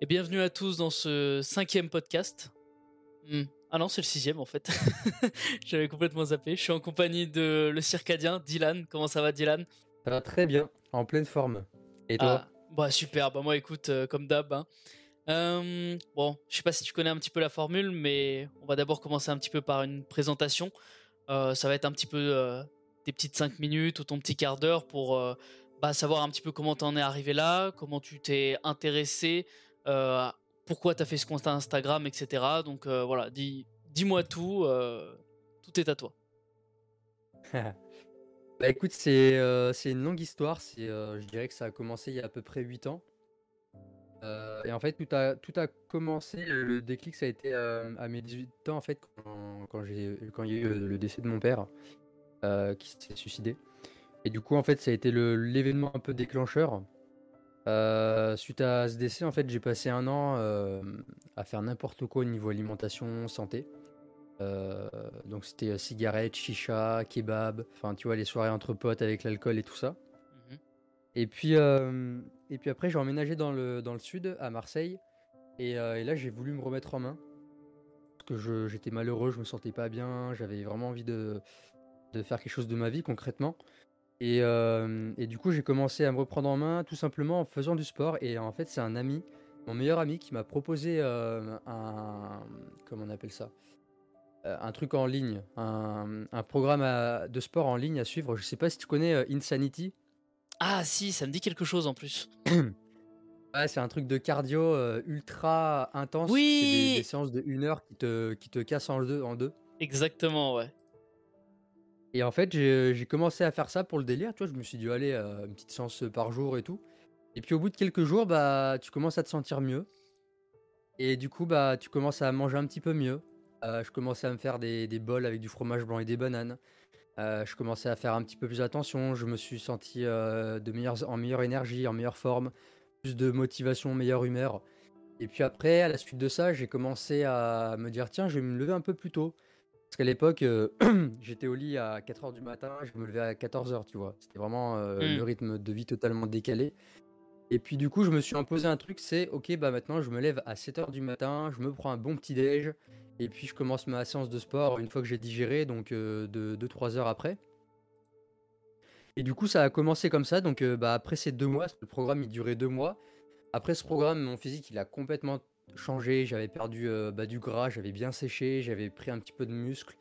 Et bienvenue à tous dans ce cinquième podcast. Hmm. Ah non, c'est le sixième en fait. J'avais complètement zappé. Je suis en compagnie de le circadien, Dylan. Comment ça va, Dylan? Ça va très bien, en pleine forme. Et toi? Ah, Bah super. Bah moi, écoute, euh, comme d'hab. Hein. Euh, bon, je sais pas si tu connais un petit peu la formule, mais on va d'abord commencer un petit peu par une présentation. Euh, ça va être un petit peu des petites 5 minutes ou ton petit quart d'heure pour bah, savoir un petit peu comment t'en es arrivé là, comment tu t'es intéressé, euh, pourquoi t'as fait ce compte Instagram, etc. Donc euh, voilà, dis, dis-moi tout, euh, tout est à toi. bah écoute, c'est une longue histoire, c'est, je dirais que ça a commencé il y a à peu près 8 ans. et en fait, tout a, tout a commencé, le, déclic, ça a été à mes 18 ans, en fait, quand il y a eu le décès de mon père, qui s'est suicidé. Et du coup, en fait, ça a été l'événement un peu déclencheur. Euh, suite à ce décès, en fait, j'ai passé un an euh, à faire n'importe quoi au niveau alimentation, santé. Euh, donc c'était cigarettes, chicha, kebab, enfin tu vois les soirées entre potes avec l'alcool et tout ça. Mhm. Et puis et puis après j'ai emménagé dans le dans le sud à Marseille et, là j'ai voulu me remettre en main parce que j'étais malheureux, je me sentais pas bien, j'avais vraiment envie de de faire quelque chose de ma vie concrètement. Euh, et, du coup, j'ai commencé à me reprendre en main tout simplement en faisant du sport. Et en fait, c'est un ami, mon meilleur ami, qui m'a proposé euh, un. Comment on appelle ça? Euh, Un truc en ligne, un, programme de sport en ligne à suivre. Je sais pas si tu connais Insanity. Ah, si, ça me dit quelque chose en plus. ouais, c'est un truc de cardio ultra intense. Oui C'est des, séances de 1 heure qui te, qui te cassent en deux, en deux. Exactement, ouais. Et en fait, j'ai commencé à faire ça pour le délire, tu vois, je me suis dit: «Allez, euh, une petite séance, par jour et tout» et puis au bout de quelques jours, bah, tu commences à te sentir mieux et du coup, bah, tu commences à manger un petit peu mieux. Euh, je commençais à me faire des bols avec du fromage blanc et des bananes. Euh, je commençais à faire un petit peu plus attention, je me suis senti, de meilleure en meilleure énergie, en meilleure forme, plus de motivation, meilleure humeur et puis après, à la suite de ça, j'ai commencé à me dire: «Tiens, je vais me lever un peu plus tôt». Parce qu'à l'époque, euh, j'étais au lit à 4h du matin, je me levais à 14h, tu vois? C'était vraiment, euh, le mmh. rythme de vie totalement décalé et puis du coup, je me suis imposé un truc, c'est: «OK, bah, maintenant je me lève à 7h du matin, je me prends un bon petit déj et puis je commence ma séance de sport une fois que j'ai digéré donc heu, de 2-3 heures après» et du coup, ça a commencé comme ça donc bah, après ces 2 mois, le programme il durait 2 mois. Après ce programme, mon physique il a complètement changé, j'avais perdu euh, bah, du gras, j'avais bien séché, j'avais pris un petit peu de muscle.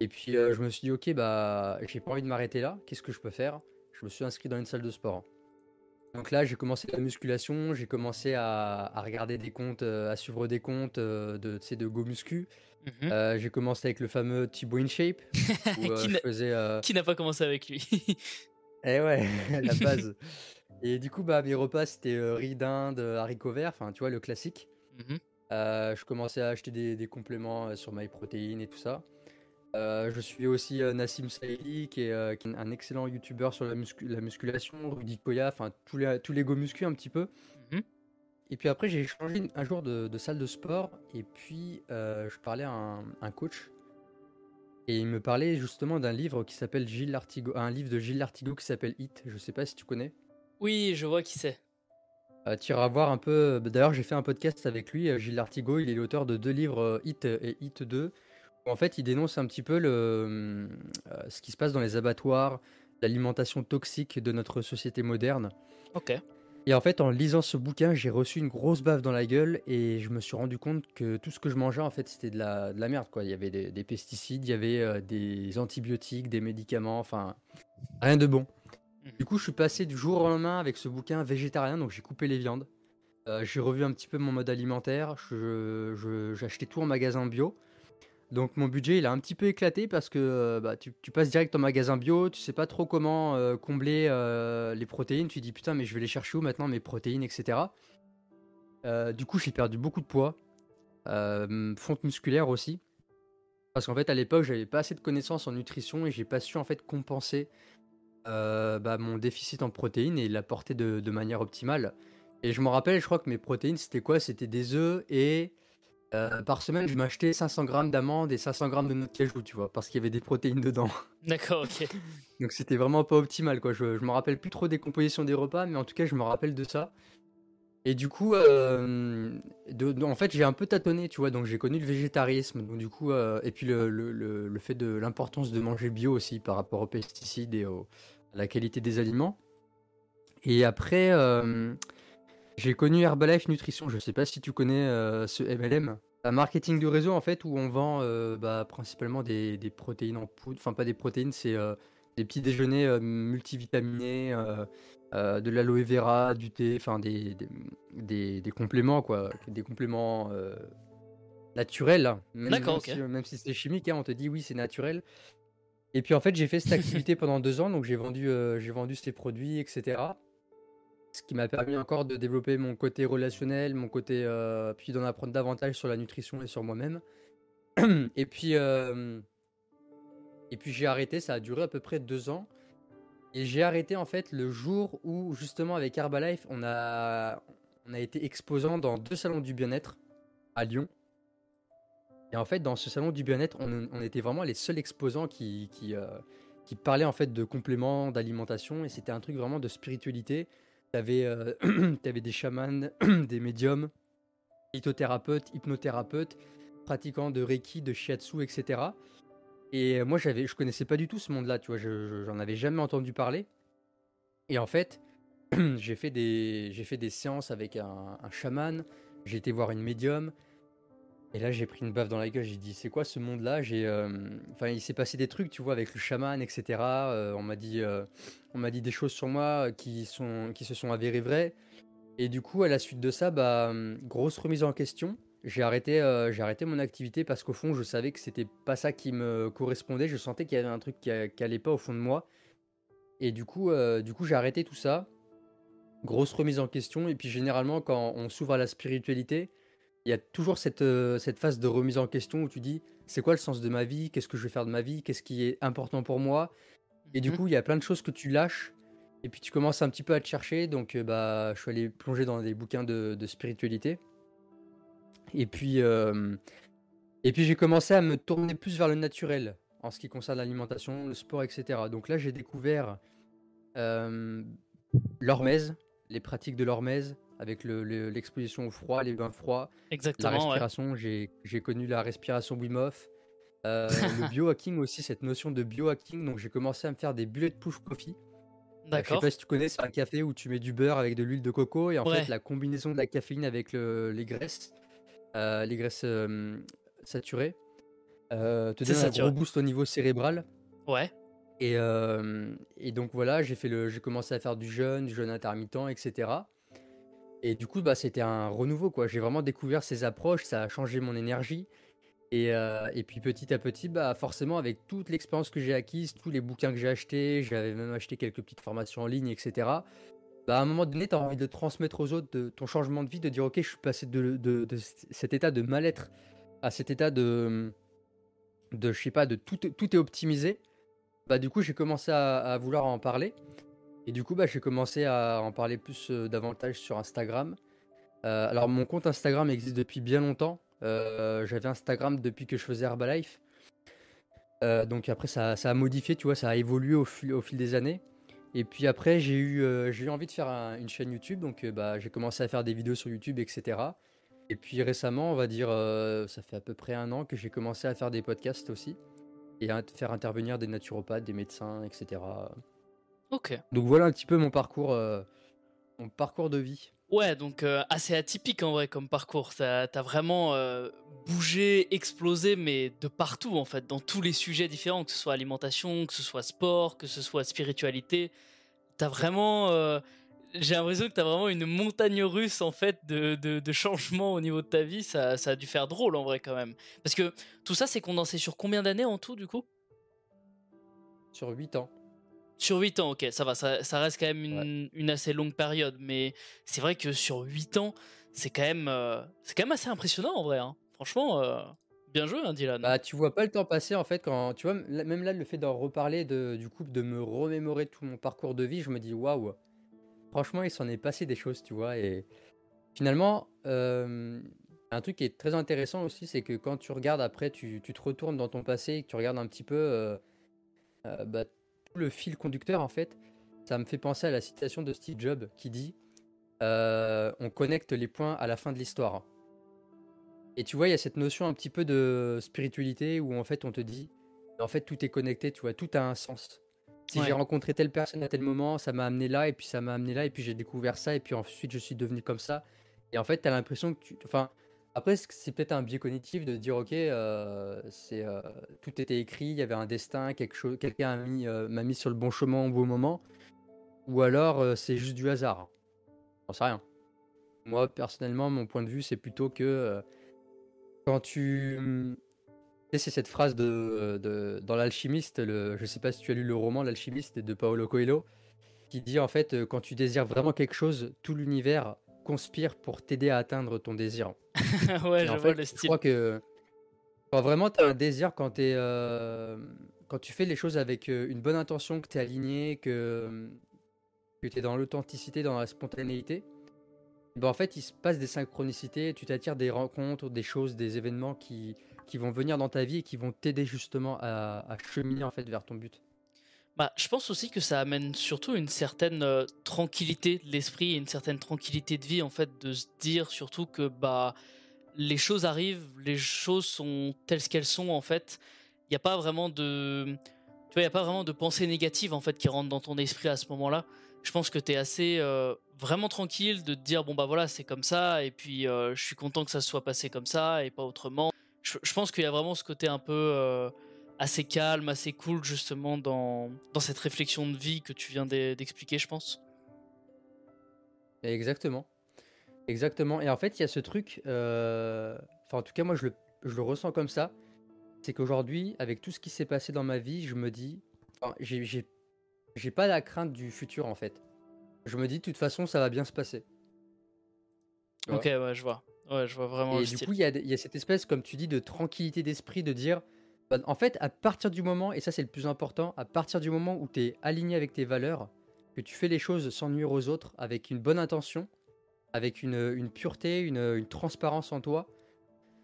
Et puis euh, je me suis dit, ok, bah j'ai pas envie de m'arrêter là, qu'est-ce que je peux faire? Je me suis inscrit dans une salle de sport. Donc là, j'ai commencé la musculation, j'ai commencé à, regarder des comptes, euh, à suivre des comptes de, de Go Muscu. Mhm. j'ai commencé avec le fameux Thibaut InShape. qui n'a pas commencé avec lui Eh ouais, la base. Et du coup, bah, mes repas, c'était riz d'Inde, haricots verts, enfin, tu vois, le classique. Mmh euh, je commençais à acheter des, compléments euh, sur MyProtein et tout ça. Euh, je suis aussi Nassim Saïli, qui est, un excellent youtubeur sur la, musculation, Rudy Koya, enfin tous les, tous les go muscu un petit peu. Mmh et puis après, j'ai changé un jour de, salle de sport, et puis je parlais à un, coach, et il me parlait justement d'un livre qui s'appelle Gilles Lartigot, un livre de Gilles Lartigot qui s'appelle Hit. Je sais pas si tu connais. Oui, je vois qui c'est. Euh, tu iras voir un peu. Bah, d'ailleurs, j'ai fait un podcast avec lui, euh, Gilles Lartigot. Il est l'auteur de deux livres, euh, Hit et Hit 2. Où en fait, il dénonce un petit peu le, ce qui se passe dans les abattoirs, l'alimentation toxique de notre société moderne. Ok. Et en fait, en lisant ce bouquin, j'ai reçu une grosse baffe dans la gueule et je me suis rendu compte que tout ce que je mangeais, en fait, c'était de la, de la merde. Quoi. Il y avait des, pesticides, il y avait des antibiotiques, des médicaments, enfin, rien de bon. Du coup, je suis passé du jour au lendemain avec ce bouquin végétarien, donc j'ai coupé les viandes. Euh, j'ai revu un petit peu mon mode alimentaire. Acheté tout en magasin bio. Donc mon budget il a un petit peu éclaté parce que euh, bah, tu, passes direct en magasin bio, tu sais pas trop comment euh, combler les protéines. Tu dis putain mais je vais les chercher où maintenant mes protéines etc. du coup j'ai perdu beaucoup de poids, fonte musculaire aussi. Parce qu'en fait à l'époque j'avais pas assez de connaissances en nutrition et j'ai pas su en fait compenser euh, bah, mon déficit en protéines et l'apporter de, de manière optimale. Et je me rappelle, je crois que mes protéines, c'était quoi? C'était des œufs et euh, par semaine, je m'achetais 500 grammes d'amandes et 500 grammes de noix de cajou, tu vois, parce qu'il y avait des protéines dedans. D'accord, ok. Donc c'était vraiment pas optimal, quoi. Je, je me rappelle plus trop des compositions des repas, mais en tout cas, je me rappelle de ça. Et du coup, euh, de- en fait, j'ai un peu tâtonné, tu vois. Donc, j'ai connu le végétarisme. Donc, du coup, euh, et puis le, le- le- le fait de l'importance de manger bio aussi par rapport aux pesticides et au- à la qualité des aliments. Et après, euh, j'ai connu Herbalife Nutrition. Je sais pas si tu connais euh, ce MLM. Un marketing de réseau, en fait, où on vend euh, bah, principalement des, des protéines en poudre. Enfin, pas des protéines, c'est des petits déjeuners multivitaminés. de l'aloe vera, du thé, enfin des, des, des- des compléments quoi, des compléments naturels, hein. même, D'accord, même si, même si c'est chimique, hein, on te dit oui c'est naturel. Et puis en fait j'ai fait cette activité pendant deux ans, donc j'ai vendu, euh, j'ai vendu ces produits, etc. Ce qui m'a permis encore de développer mon côté relationnel, mon côté, euh, puis d'en apprendre davantage sur la nutrition et sur moi-même. et puis, euh, et puis j'ai arrêté, ça a duré à peu près deux ans. Et j'ai arrêté en fait le jour où justement avec Herbalife, on a, on a été exposant dans deux salons du bien-être à Lyon. Et en fait, dans ce salon du bien-être, on, était vraiment les seuls exposants qui, euh, qui parlaient en fait de compléments, d'alimentation. Et c'était un truc vraiment de spiritualité. T'avais euh, t'avais des chamans, des médiums, lithothérapeutes, hypnothérapeutes, pratiquants de Reiki, de Shiatsu, etc. Et moi, j'avais, je connaissais pas du tout ce monde-là, tu vois, je, je- j'en avais jamais entendu parler. Et en fait, j'ai fait des, j'ai fait des séances avec un chaman, j'ai été voir une médium, et là, j'ai pris une baffe dans la gueule, j'ai dit, c'est quoi ce monde-là? J'ai, euh, il s'est passé des trucs, tu vois, avec le chaman, etc. Euh, on m'a dit, euh, on m'a dit des choses sur moi qui sont, qui se sont avérées vraies. Et du coup, à la suite de ça, bah, hum, grosse remise en question. J'ai arrêté, j'ai arrêté mon activité parce qu'au fond, je savais que c'était pas ça qui me correspondait. Je sentais qu'il y avait un truc qui, a- qui allait pas au fond de moi. Et du coup, du coup, j'ai arrêté tout ça. Grosse remise en question. Et puis, généralement, quand on s'ouvre à la spiritualité, il y a toujours cette, euh, cette phase de remise en question où tu dis, c'est quoi le sens de ma vie? Qu'est-ce que je vais faire de ma vie? Qu'est-ce qui est important pour moi? Et du Mhm. coup, il y a plein de choses que tu lâches. Et puis tu commences un petit peu à te chercher. Donc, euh, bah, je suis allé plonger dans des bouquins de, de spiritualité. Et puis, euh, et puis j'ai commencé à me tourner plus vers le naturel en ce qui concerne l'alimentation, le sport, etc. Donc là, j'ai découvert l'hormèse, les pratiques de l'hormèse avec le- le- l'exposition au froid, les bains froids, la Exactement, ouais. respiration. J'ai j'ai connu la respiration Wim Hof. Euh, le biohacking aussi, cette notion de biohacking. Donc j'ai commencé à me faire des bulletproof coffee. Euh, je sais D'accord. pas si tu connais, c'est un café où tu mets du beurre avec de l'huile de coco et en Ouais. fait la combinaison de la caféine avec le- les graisses, euh, les graisses euh, saturées, te donne un gros boost au niveau cérébral. Ouais. Et, et donc voilà, j'ai fait le, j'ai commencé à faire du jeûne, du jeûne intermittent, etc. Et du coup, bah, c'était un renouveau, quoi. J'ai vraiment découvert ces approches, ça a changé mon énergie. Et, euh, et puis petit à petit, bah, forcément, avec toute l'expérience que j'ai acquise, tous les bouquins que j'ai achetés, j'avais même acheté quelques petites formations en ligne, etc. Bah, à un moment donné, tu as envie de transmettre aux autres ton changement de vie, de dire, ok, je suis passé de, cet état de mal-être à cet état de, de je sais pas, de tout, tout est optimisé. Bah, du coup, j'ai commencé à vouloir en parler. Et du coup, bah, j'ai commencé à en parler plus davantage sur Instagram. Euh, alors, mon compte Instagram existe depuis bien longtemps. Euh, J'avais Instagram depuis que je faisais Herbalife. Euh, donc après, ça, ça a modifié, tu vois, ça a évolué au fil, au fil des années. Et puis après, j'ai eu, j'ai eu envie de faire un- une chaîne YouTube. Donc, bah, j'ai commencé à faire des vidéos sur YouTube, etc. Et puis récemment, on va dire, ça fait à peu près un an que j'ai commencé à faire des podcasts aussi. Et à faire intervenir des naturopathes, des médecins, etc. Ok. Donc voilà un petit peu mon parcours, euh, mon parcours de vie. Ouais, donc euh, assez atypique en vrai comme parcours. T'as as vraiment euh, bougé, explosé, mais de partout en fait, dans tous les sujets différents, que ce soit alimentation, que ce soit sport, que ce soit spiritualité. T'as vraiment. euh, J'ai l'impression que t'as vraiment une montagne russe en fait de, de, de changements au niveau de ta vie. Ça, ça a dû faire drôle en vrai quand même. Parce que tout ça c'est condensé sur combien d'années en tout du coup? Sur 8 ans. Sur 8 ans, ok, ça va, ça, ça reste quand même une, une assez longue période, mais c'est vrai que sur 8 ans, c'est quand même, euh, c'est quand même assez impressionnant en vrai. hein. Franchement, euh, bien joué, hein, Dylan. Bah, tu vois pas le temps passer en fait quand tu vois même là le fait d'en reparler de, du coup de me remémorer tout mon parcours de vie, je me dis waouh. Franchement, il s'en est passé des choses, tu vois et finalement euh, un truc qui est très intéressant aussi, c'est que quand tu regardes après, tu, tu te retournes dans ton passé et que tu regardes un petit peu euh, bah, le fil conducteur en fait, ça me fait penser à la citation de Steve Jobs qui dit euh, on connecte les points à la fin de l'histoire. Et tu vois, il y a cette notion un petit peu de spiritualité où en fait on te dit, en fait tout est connecté, tu vois, tout a un sens. Si j'ai rencontré telle personne à tel moment, ça m'a amené là, et puis ça m'a amené là, et puis j'ai découvert ça, et puis ensuite je suis devenu comme ça. Et en fait, tu as l'impression que tu. Enfin, après, c'est peut-être un biais cognitif de dire, ok, euh, c'est euh, tout était écrit, il y avait un destin, quelque chose, quelqu'un mis, m'a mis sur le bon chemin au bon moment, ou alors c'est juste du hasard. J'en sais rien. Moi, personnellement, mon point de vue, c'est plutôt que quand tu. Sais, c'est cette phrase de, dans L'Alchimiste, je sais pas si tu as lu le roman L'Alchimiste de Paolo Coelho, qui dit en fait, quand tu désires vraiment quelque chose, tout l'univers conspire pour t'aider à atteindre ton désir. ouais, je vois le style. Je crois que vraiment tu as un désir, quand, es, quand tu fais les choses avec une bonne intention, que tu es aligné, que, que tu es dans l'authenticité, dans la spontanéité, ben en fait, il se passe des synchronicités, tu t'attires des rencontres, des choses, des événements qui, qui vont venir dans ta vie et qui vont t'aider justement à, à, cheminer en fait vers ton but. Bah, je pense aussi que ça amène surtout une certaine euh, tranquillité de l'esprit et une certaine tranquillité de vie en fait de se dire surtout que bah les choses arrivent, les choses sont telles qu'elles sont en fait. Il n'y a pas vraiment de tu vois, il a pas vraiment de pensée négative en fait qui rentre dans ton esprit à ce moment-là je pense que tu es assez euh, vraiment tranquille de te dire bon bah voilà c'est comme ça et puis euh, je suis content que ça se soit passé comme ça et pas autrement. Je, pense qu'il y a vraiment ce côté un peu assez calme, assez cool justement dans, dans cette réflexion de vie que tu viens d'expliquer je pense. Exactement. Exactement. Et en fait il y a ce truc, enfin en tout cas moi je le, je le ressens comme ça, c'est qu'aujourd'hui avec tout ce qui s'est passé dans ma vie je me dis, j'ai j'ai pas la crainte du futur en fait. Je me dis de toute façon ça va bien se passer. Ok ouais je vois. Ouais je vois vraiment. Et du coup il y, a cette espèce comme tu dis de tranquillité d'esprit de dire bah, en fait à partir du moment et ça c'est le plus important à partir du moment où tu es aligné avec tes valeurs que tu fais les choses sans nuire aux autres avec une bonne intention avec une, pureté une, transparence en toi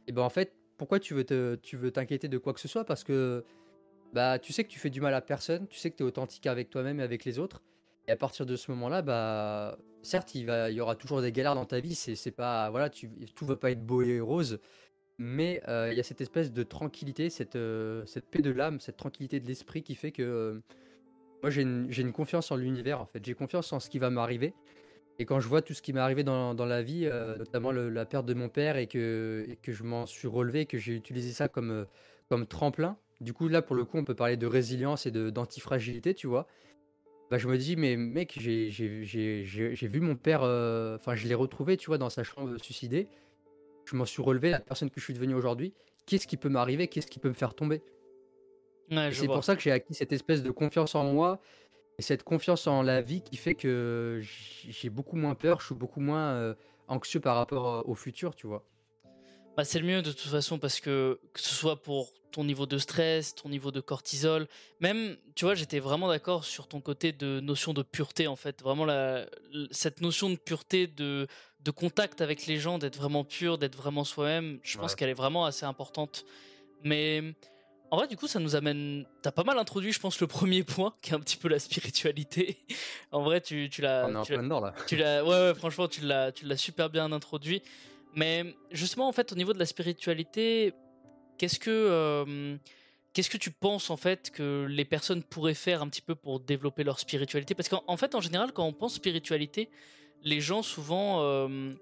et ben en fait pourquoi tu veux t'inquiéter de quoi que ce soit? Parce que bah tu sais que tu fais du mal à personne, tu sais que tu es authentique avec toi-même et avec les autres. Et à partir de ce moment-là, bah certes, il y aura toujours des galères dans ta vie, c'est, pas voilà, tu, tout va pas être beau et rose, mais euh, il y a cette espèce de tranquillité, cette, euh, cette paix de l'âme, cette tranquillité de l'esprit qui fait que euh, moi j'ai une, une confiance en l'univers en fait, j'ai confiance en ce qui va m'arriver. Et quand je vois tout ce qui m'est arrivé dans, dans, la vie, notamment la perte de mon père et que, et que je m'en suis relevé, que j'ai utilisé ça comme, comme tremplin, du coup, là, pour le coup, on peut parler de résilience et d'antifragilité, tu vois. Bah, je me dis, mais mec, j'ai vu mon père, enfin, je l'ai retrouvé, tu vois, dans sa chambre suicidée. Je m'en suis relevé, la personne que je suis devenu aujourd'hui. Qu'est-ce qui peut m'arriver Qu'est-ce qui peut me faire tomber C'est pour ça que j'ai acquis cette espèce de confiance en moi et cette confiance en la vie qui fait que j'ai beaucoup moins peur, je suis beaucoup moins euh, anxieux par rapport au futur, tu vois. Bah, c'est le mieux de toute façon parce que que ce soit pour ton niveau de stress, ton niveau de cortisol, même, tu vois, j'étais vraiment d'accord sur ton côté de notion de pureté en fait, vraiment la, cette notion de pureté, de, de contact avec les gens, d'être vraiment pur, d'être vraiment soi-même, je pense qu'elle est vraiment assez importante. Mais en vrai, du coup, ça nous amène. T'as pas mal introduit, je pense, le premier point, qui est un petit peu la spiritualité. en vrai, tu, tu l'as. On est en plein dedans là. Tu l'as, ouais, ouais, franchement, tu l'as, tu l'as super bien introduit. Mais justement, en fait, au niveau de la spiritualité, qu'est-ce que euh, qu'est-ce que tu penses en fait que les personnes pourraient faire un petit peu pour développer leur spiritualité? Parce qu'en fait, en général, quand on pense spiritualité, les gens souvent euh,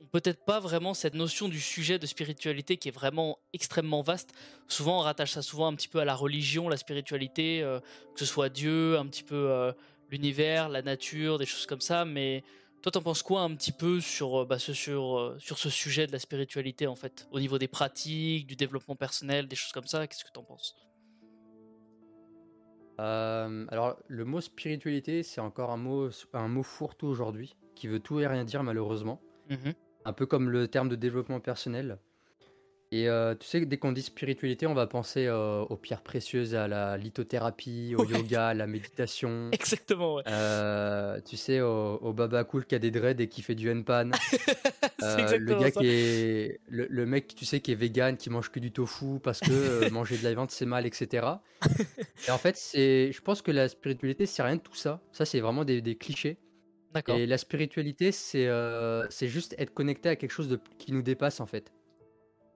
ont peut-être pas vraiment cette notion du sujet de spiritualité qui est vraiment extrêmement vaste. Souvent, on rattache ça souvent un petit peu à la religion, la spiritualité, euh, que ce soit Dieu, un petit peu l'univers, la nature, des choses comme ça, mais toi, t'en penses quoi un petit peu sur, euh, bah, ce, sur, euh, sur ce sujet de la spiritualité, en fait, au niveau des pratiques, du développement personnel, des choses comme ça? Qu'est-ce que t'en penses? Euh, Alors, le mot spiritualité, c'est encore un mot, un mot fourre-tout aujourd'hui, qui veut tout et rien dire, malheureusement. Mmh un peu comme le terme de développement personnel. Et euh, tu sais, dès qu'on dit spiritualité, on va penser euh, aux pierres précieuses, à la lithothérapie, au yoga, à la méditation. Exactement, ouais. Euh, tu sais, au, baba cool qui a des dreads et qui fait du henpan. le gars qui est. Le, mec, tu sais, qui est vegan, qui mange que du tofu parce que manger de la viande c'est mal, etc. et en fait, c'est, je pense que la spiritualité, c'est rien de tout ça. Ça, c'est vraiment des, des clichés. Et la spiritualité, c'est c'est juste être connecté à quelque chose de, qui nous dépasse en fait.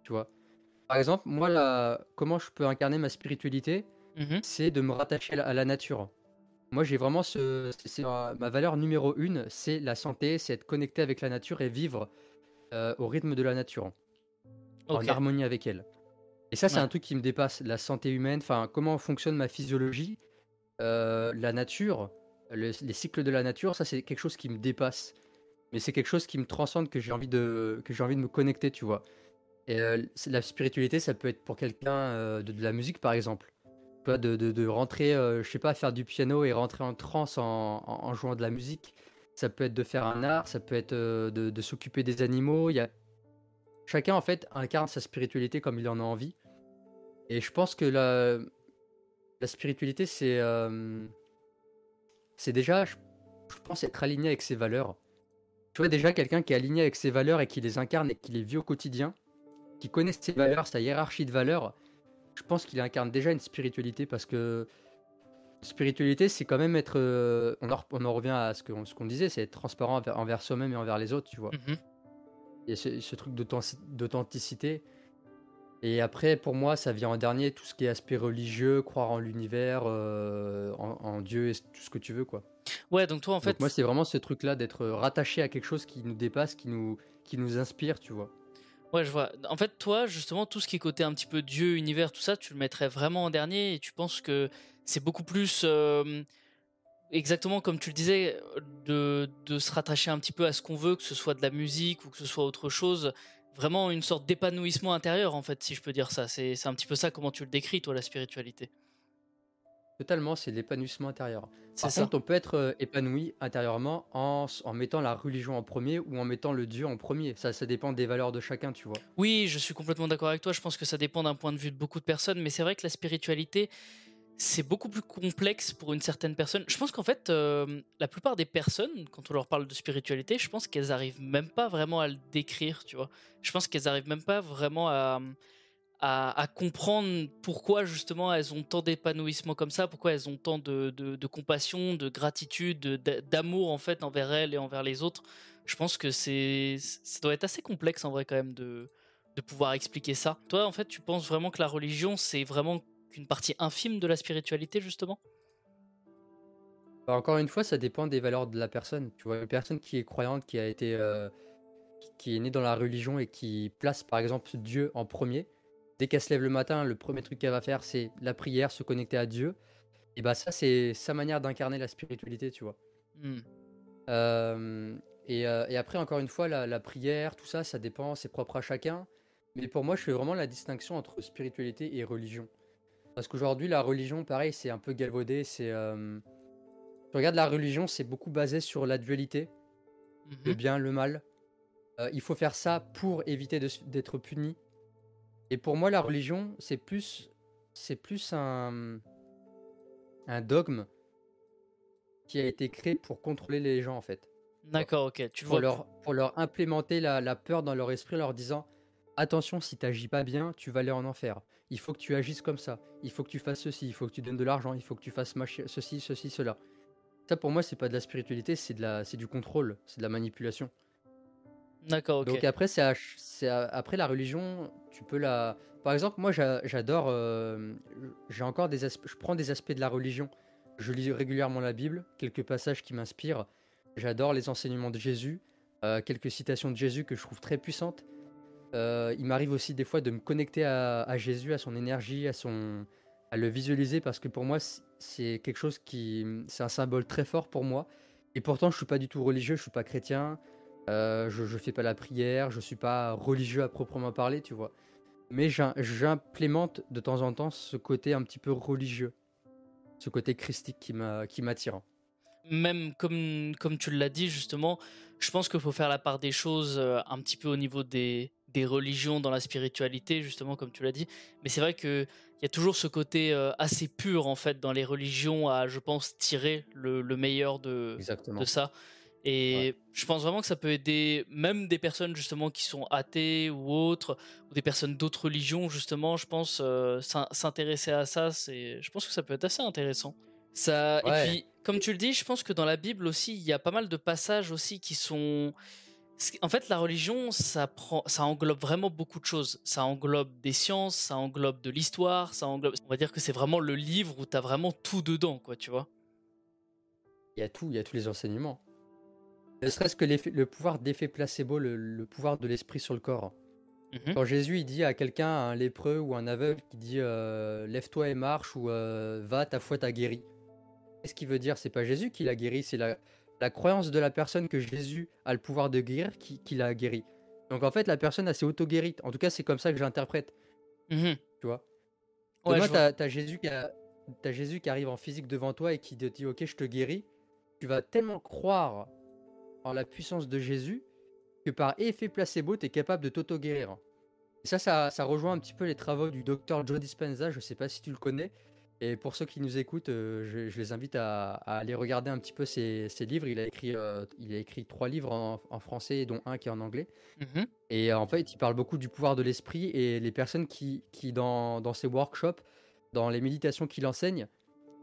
Tu vois. Par exemple, moi, là, comment je peux incarner ma spiritualité, Mhm. c'est de me rattacher à la, la nature. Moi, j'ai vraiment ce, c'est ma valeur numéro une, c'est la santé, c'est être connecté avec la nature et vivre euh, au rythme de la nature, en harmonie avec elle. Et ça, c'est Ouais. un truc qui me dépasse, la santé humaine, enfin, comment fonctionne ma physiologie, euh, la nature, le- les cycles de la nature, ça, c'est quelque chose qui me dépasse. Mais c'est quelque chose qui me transcende, que j'ai envie de, que j'ai envie de me connecter, tu vois. Et euh, la spiritualité, ça peut être pour quelqu'un euh, de, la musique, par exemple. De, de, de rentrer, euh, je sais pas, faire du piano et rentrer en transe en, jouant de la musique. Ça peut être de faire un art, ça peut être euh, de, s'occuper des animaux. Y a... Chacun, en fait, incarne sa spiritualité comme il en a envie. Et je pense que la, la spiritualité, c'est c'est déjà, je, je pense, être aligné avec ses valeurs. Tu vois, déjà, quelqu'un qui est aligné avec ses valeurs et qui les incarne et qui les vit au quotidien, qui connaît ses valeurs, sa hiérarchie de valeurs, je pense qu'il incarne déjà une spiritualité parce que spiritualité, c'est quand même être. euh, on, en, re- on en revient à ce qu'on ce disait, c'est être transparent envers, envers soi-même et envers les autres, tu vois. Il y a ce, ce truc d'authentic- d'authenticité. Et après, pour moi, ça vient en dernier tout ce qui est aspect religieux, croire en l'univers, euh, en, en Dieu et tout ce que tu veux, quoi. Ouais, donc toi, en Donc fait, moi, c'est vraiment ce truc-là d'être rattaché à quelque chose qui nous dépasse, qui nous, qui nous inspire, tu vois. Ouais, je vois. En fait, toi, justement, tout ce qui est côté un petit peu Dieu, univers, tout ça, tu le mettrais vraiment en dernier et tu penses que c'est beaucoup plus euh, exactement comme tu le disais, de, de se rattacher un petit peu à ce qu'on veut, que ce soit de la musique ou que ce soit autre chose. Vraiment une sorte d'épanouissement intérieur, en fait, si je peux dire ça. C'est un petit peu ça comment tu le décris, toi, la spiritualité. Totalement, c'est l'épanouissement intérieur. C'est Par ça. contre, on peut être euh, épanoui intérieurement en, en mettant la religion en premier ou en mettant le Dieu en premier. Ça, ça dépend des valeurs de chacun, tu vois. Oui, je suis complètement d'accord avec toi. Je pense que ça dépend d'un point de vue de beaucoup de personnes, mais c'est vrai que la spiritualité, c'est beaucoup plus complexe pour une certaine personne. Je pense qu'en fait, euh, la plupart des personnes, quand on leur parle de spiritualité, je pense qu'elles arrivent même pas vraiment à le décrire, tu vois. Je pense qu'elles arrivent même pas vraiment à, à, comprendre pourquoi justement elles ont tant d'épanouissement comme ça, pourquoi elles ont tant de, compassion, de gratitude, de- d'a- d'amour en fait envers elles et envers les autres. Je pense que c'est, ça doit être assez complexe en vrai quand même de, de pouvoir expliquer ça. Toi, en fait, tu penses vraiment que la religion, c'est vraiment qu'une partie infime de la spiritualité, justement? Bah, encore une fois, ça dépend des valeurs de la personne. Tu vois, une personne qui est croyante, qui a été, euh, qui est née dans la religion et qui place par exemple Dieu en premier, dès qu'elle se lève le matin, le premier truc qu'elle va faire, c'est la prière, se connecter à Dieu. Et bah ça, c'est sa manière d'incarner la spiritualité, tu vois. Hmm. Euh, et, euh, et après, encore une fois, la, la prière, tout ça, ça dépend, c'est propre à chacun. Mais pour moi, je fais vraiment la distinction entre spiritualité et religion. Parce qu'aujourd'hui, la religion, pareil, c'est un peu galvaudé. C'est, euh, tu regardes la religion, c'est beaucoup basé sur la dualité, le Mhm. bien, le mal. Euh, il faut faire ça pour éviter d'être puni. Et pour moi, la religion, c'est plus, c'est plus un, un dogme qui a été créé pour contrôler les gens, en fait D'accord, ok. Tu pour vois. leur, pour leur implémenter la, la peur dans leur esprit, en leur disant attention, si tu n'agis pas bien, tu vas aller en enfer. Il faut que tu agisses comme ça. Il faut que tu fasses ceci. Il faut que tu donnes de l'argent. Il faut que tu fasses ceci, ceci, cela. Ça, pour moi, c'est pas de la spiritualité, c'est de la, c'est du contrôle, c'est de la manipulation. D'accord. Donc après, c'est après la religion, tu peux la. Par exemple, moi, j'a- j'adore. euh, j'ai encore des. Je prends des aspects de la religion. Je lis régulièrement la Bible, quelques passages qui m'inspirent. J'adore les enseignements de Jésus, euh, quelques citations de Jésus que je trouve très puissantes. Euh, il m'arrive aussi des fois de me connecter à, à Jésus, à son énergie, à son, à le visualiser parce que pour moi c'est quelque chose qui, c'est un symbole très fort pour moi. Et pourtant je suis pas du tout religieux, je suis pas chrétien, euh, je, je fais pas la prière, je suis pas religieux à proprement parler, tu vois. Mais j'im- j'implémente de temps en temps ce côté un petit peu religieux, ce côté christique qui m'a- qui m'attire. Même comme, comme tu l'as dit, justement, je pense qu'il faut faire la part des choses euh, un petit peu au niveau des, des religions dans la spiritualité, justement, comme tu l'as dit. Mais c'est vrai qu'il y a toujours ce côté euh, assez pur, en fait, dans les religions à, je pense, tirer le, le meilleur de, Exactement. de ça. Et je pense vraiment que ça peut aider même des personnes justement qui sont athées ou autres, ou des personnes d'autres religions justement. Je pense euh, s'in- s'intéresser à ça, c'est, je pense que ça peut être assez intéressant. Ça, Ouais. Et puis, comme tu le dis, je pense que dans la Bible aussi, il y a pas mal de passages aussi qui sont. En fait, la religion, ça, prend... ça englobe vraiment beaucoup de choses. Ça englobe des sciences, ça englobe de l'histoire, ça englobe. On va dire que c'est vraiment le livre où tu as vraiment tout dedans, quoi, tu vois. Il y a tout, il y a tous les enseignements. Ne serait-ce que le pouvoir d'effet placebo, le, le pouvoir de l'esprit sur le corps. Mhm. Quand Jésus il dit à quelqu'un, à un lépreux ou un aveugle, qui dit euh, lève-toi et marche ou euh, va, ta foi t'a guéri. Qu'est-ce qu'il veut dire? C'est pas Jésus qui l'a guéri, c'est la, la croyance de la personne que Jésus a le pouvoir de guérir qui, qui l'a guéri. Donc en fait, la personne elle s'est auto-guérie. En tout cas, c'est comme ça que j'interprète, Mhm. tu vois? Ouais, vois. t'as t'as Jésus, qui a- t'as Jésus qui arrive en physique devant toi et qui te dit Ok, je te guéris. Tu vas tellement croire en la puissance de Jésus que par effet placebo, tu es capable de t'auto-guérir. Et ça, ça, ça rejoint un petit peu les travaux du docteur Joe Dispenza. Je sais pas si tu le connais. Et pour ceux qui nous écoutent, euh, je, je les invite à, à aller regarder un petit peu ses, ses livres. Il a écrit, euh, il a écrit trois livres en, en français, dont un qui est en anglais. Mhm. Et en fait, il parle beaucoup du pouvoir de l'esprit et les personnes qui, qui dans, dans ses workshops, dans les méditations qu'il enseigne,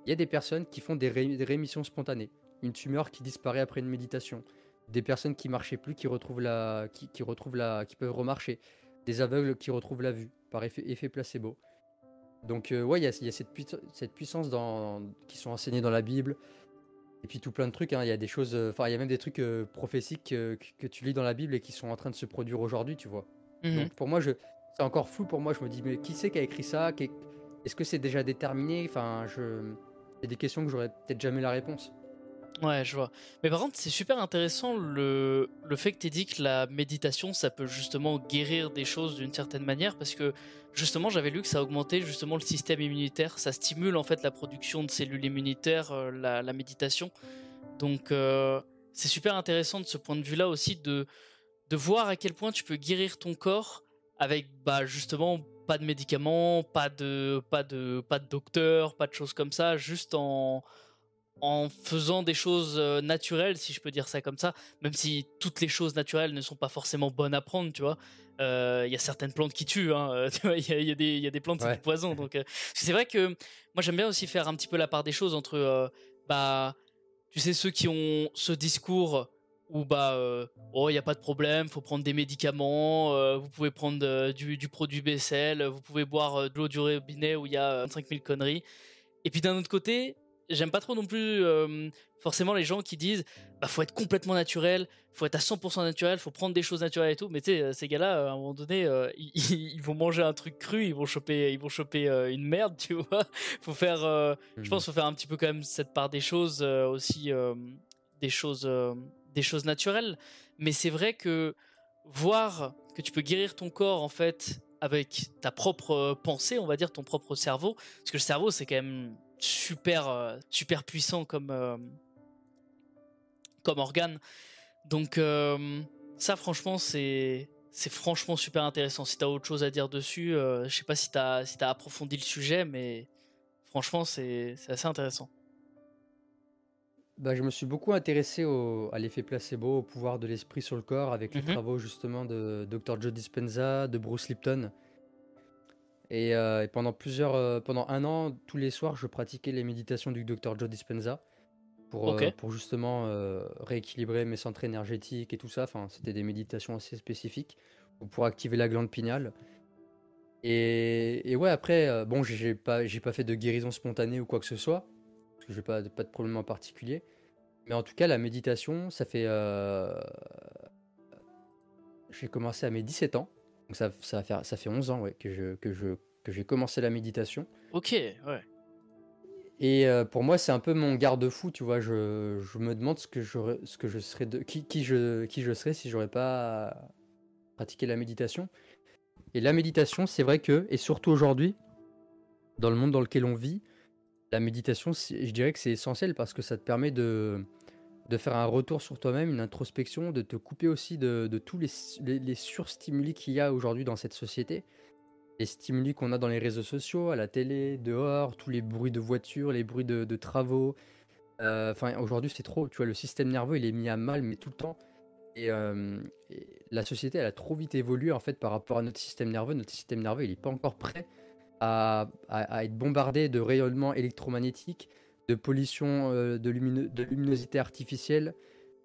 il y a des personnes qui font des, ré- des rémissions spontanées. Une tumeur qui disparaît après une méditation. Des personnes qui marchaient plus, qui retrouvent la, qui, qui retrouvent la, qui peuvent remarcher. Des aveugles qui retrouvent la vue par effet, effet placebo. Donc euh, ouais, il y a, il y a cette, puissa- cette puissance dans, qui sont enseignés dans la Bible. Et puis tout plein de trucs, hein. il y a des choses, enfin il y a même des trucs euh, prophétiques euh, que, que tu lis dans la Bible et qui sont en train de se produire aujourd'hui, tu vois. Mhm. Donc pour moi, c'est encore flou pour moi. Je me dis, mais qui c'est qui a écrit ça? Est-ce que c'est déjà déterminé? Enfin, je, c'est des questions que j'aurais peut-être jamais la réponse. Ouais, je vois. Mais par contre, c'est super intéressant le, le fait que tu dit que la méditation, ça peut justement guérir des choses d'une certaine manière, parce que justement, j'avais lu que ça augmentait justement le système immunitaire, ça stimule en fait la production de cellules immunitaires, euh, la, méditation. Donc, euh, c'est super intéressant de ce point de vue-là aussi de, de voir à quel point tu peux guérir ton corps avec bah, justement pas de médicaments, pas de, pas, de, pas de docteur, pas de choses comme ça, juste en en faisant des choses euh, naturelles, si je peux dire ça comme ça, même si toutes les choses naturelles ne sont pas forcément bonnes à prendre, tu vois. Euh, Il y a certaines plantes qui tuent, hein, euh, il y, a- y a des- il y a des plantes, Ouais. du poison. Donc, euh, c'est vrai que moi, j'aime bien aussi faire un petit peu la part des choses entre, euh, bah, tu sais, ceux qui ont ce discours où, bah, euh, oh, il n'y a pas de problème, faut prendre des médicaments, euh, vous pouvez prendre euh, du, du produit BSL, vous pouvez boire de l'eau du robinet où il y a 25 000 conneries. Et puis d'un autre côté, j'aime pas trop non plus euh, forcément les gens qui disent bah faut être complètement naturel, faut être à 100% naturel, faut prendre des choses naturelles et tout. Mais tu sais, euh, ces gars-là, à un moment donné, euh, ils, ils vont manger un truc cru, ils vont choper, ils vont choper euh, une merde, tu vois. Faut faire, euh, je pense, faut faire un petit peu quand même cette part des choses euh, aussi, euh, des choses, euh, des choses naturelles. Mais c'est vrai que voir que tu peux guérir ton corps en fait avec ta propre euh, pensée, on va dire ton propre cerveau, parce que le cerveau c'est quand même super euh, super puissant comme euh, comme organe. Donc euh, ça franchement c'est c'est franchement super intéressant. Si t'as autre chose à dire dessus, euh, je sais pas si t'as si t'as approfondi le sujet, mais franchement c'est c'est assez intéressant. Bah, je me suis beaucoup intéressé au- à l'effet placebo, au pouvoir de l'esprit sur le corps, avec les Mhm. travaux justement de Dr. Joe Dispenza, de Bruce Lipton. Et, euh, et pendant plusieurs, euh, pendant un an, tous les soirs, je pratiquais les méditations du Dr. Joe Dispenza pour, euh, pour justement rééquilibrer mes centres énergétiques et tout ça. Enfin, c'était des méditations assez spécifiques ou pour activer la glande pinéale. Et, et ouais, après, bon, j'ai pas, j'ai pas fait de guérison spontanée ou quoi que ce soit, parce que j'ai pas, de- pas de problème en particulier. Mais en tout cas, la méditation, ça fait. euh, J'ai commencé à mes 17 ans, donc ça, ça, faire, ça fait 11 ans ouais, que je, que je, que j'ai commencé la méditation. Ok, ouais. Et euh, pour moi, c'est un peu mon garde-fou, tu vois. Je, je me demande ce que, j'aurais- ce que je serais de, qui, qui, je, qui je serais si j'aurais pas pratiqué la méditation. Et la méditation, c'est vrai que, et surtout aujourd'hui, dans le monde dans lequel on vit, la méditation, je dirais que c'est essentiel parce que ça te permet de, de faire un retour sur toi-même, une introspection, de te couper aussi de, tous les, les, qu'il y a aujourd'hui dans cette société. Les stimuli qu'on a dans les réseaux sociaux, à la télé, dehors, tous les bruits de voitures, les bruits de, travaux. Euh, Enfin, aujourd'hui, c'est trop. Tu vois, le système nerveux, il est mis à mal, mais tout le temps. Et, euh, et la société, elle a trop vite évolué en fait par rapport à notre système nerveux. Notre système nerveux, il n'est pas encore prêt à être bombardé de rayonnements électromagnétiques, de pollution de, luminosité artificielle,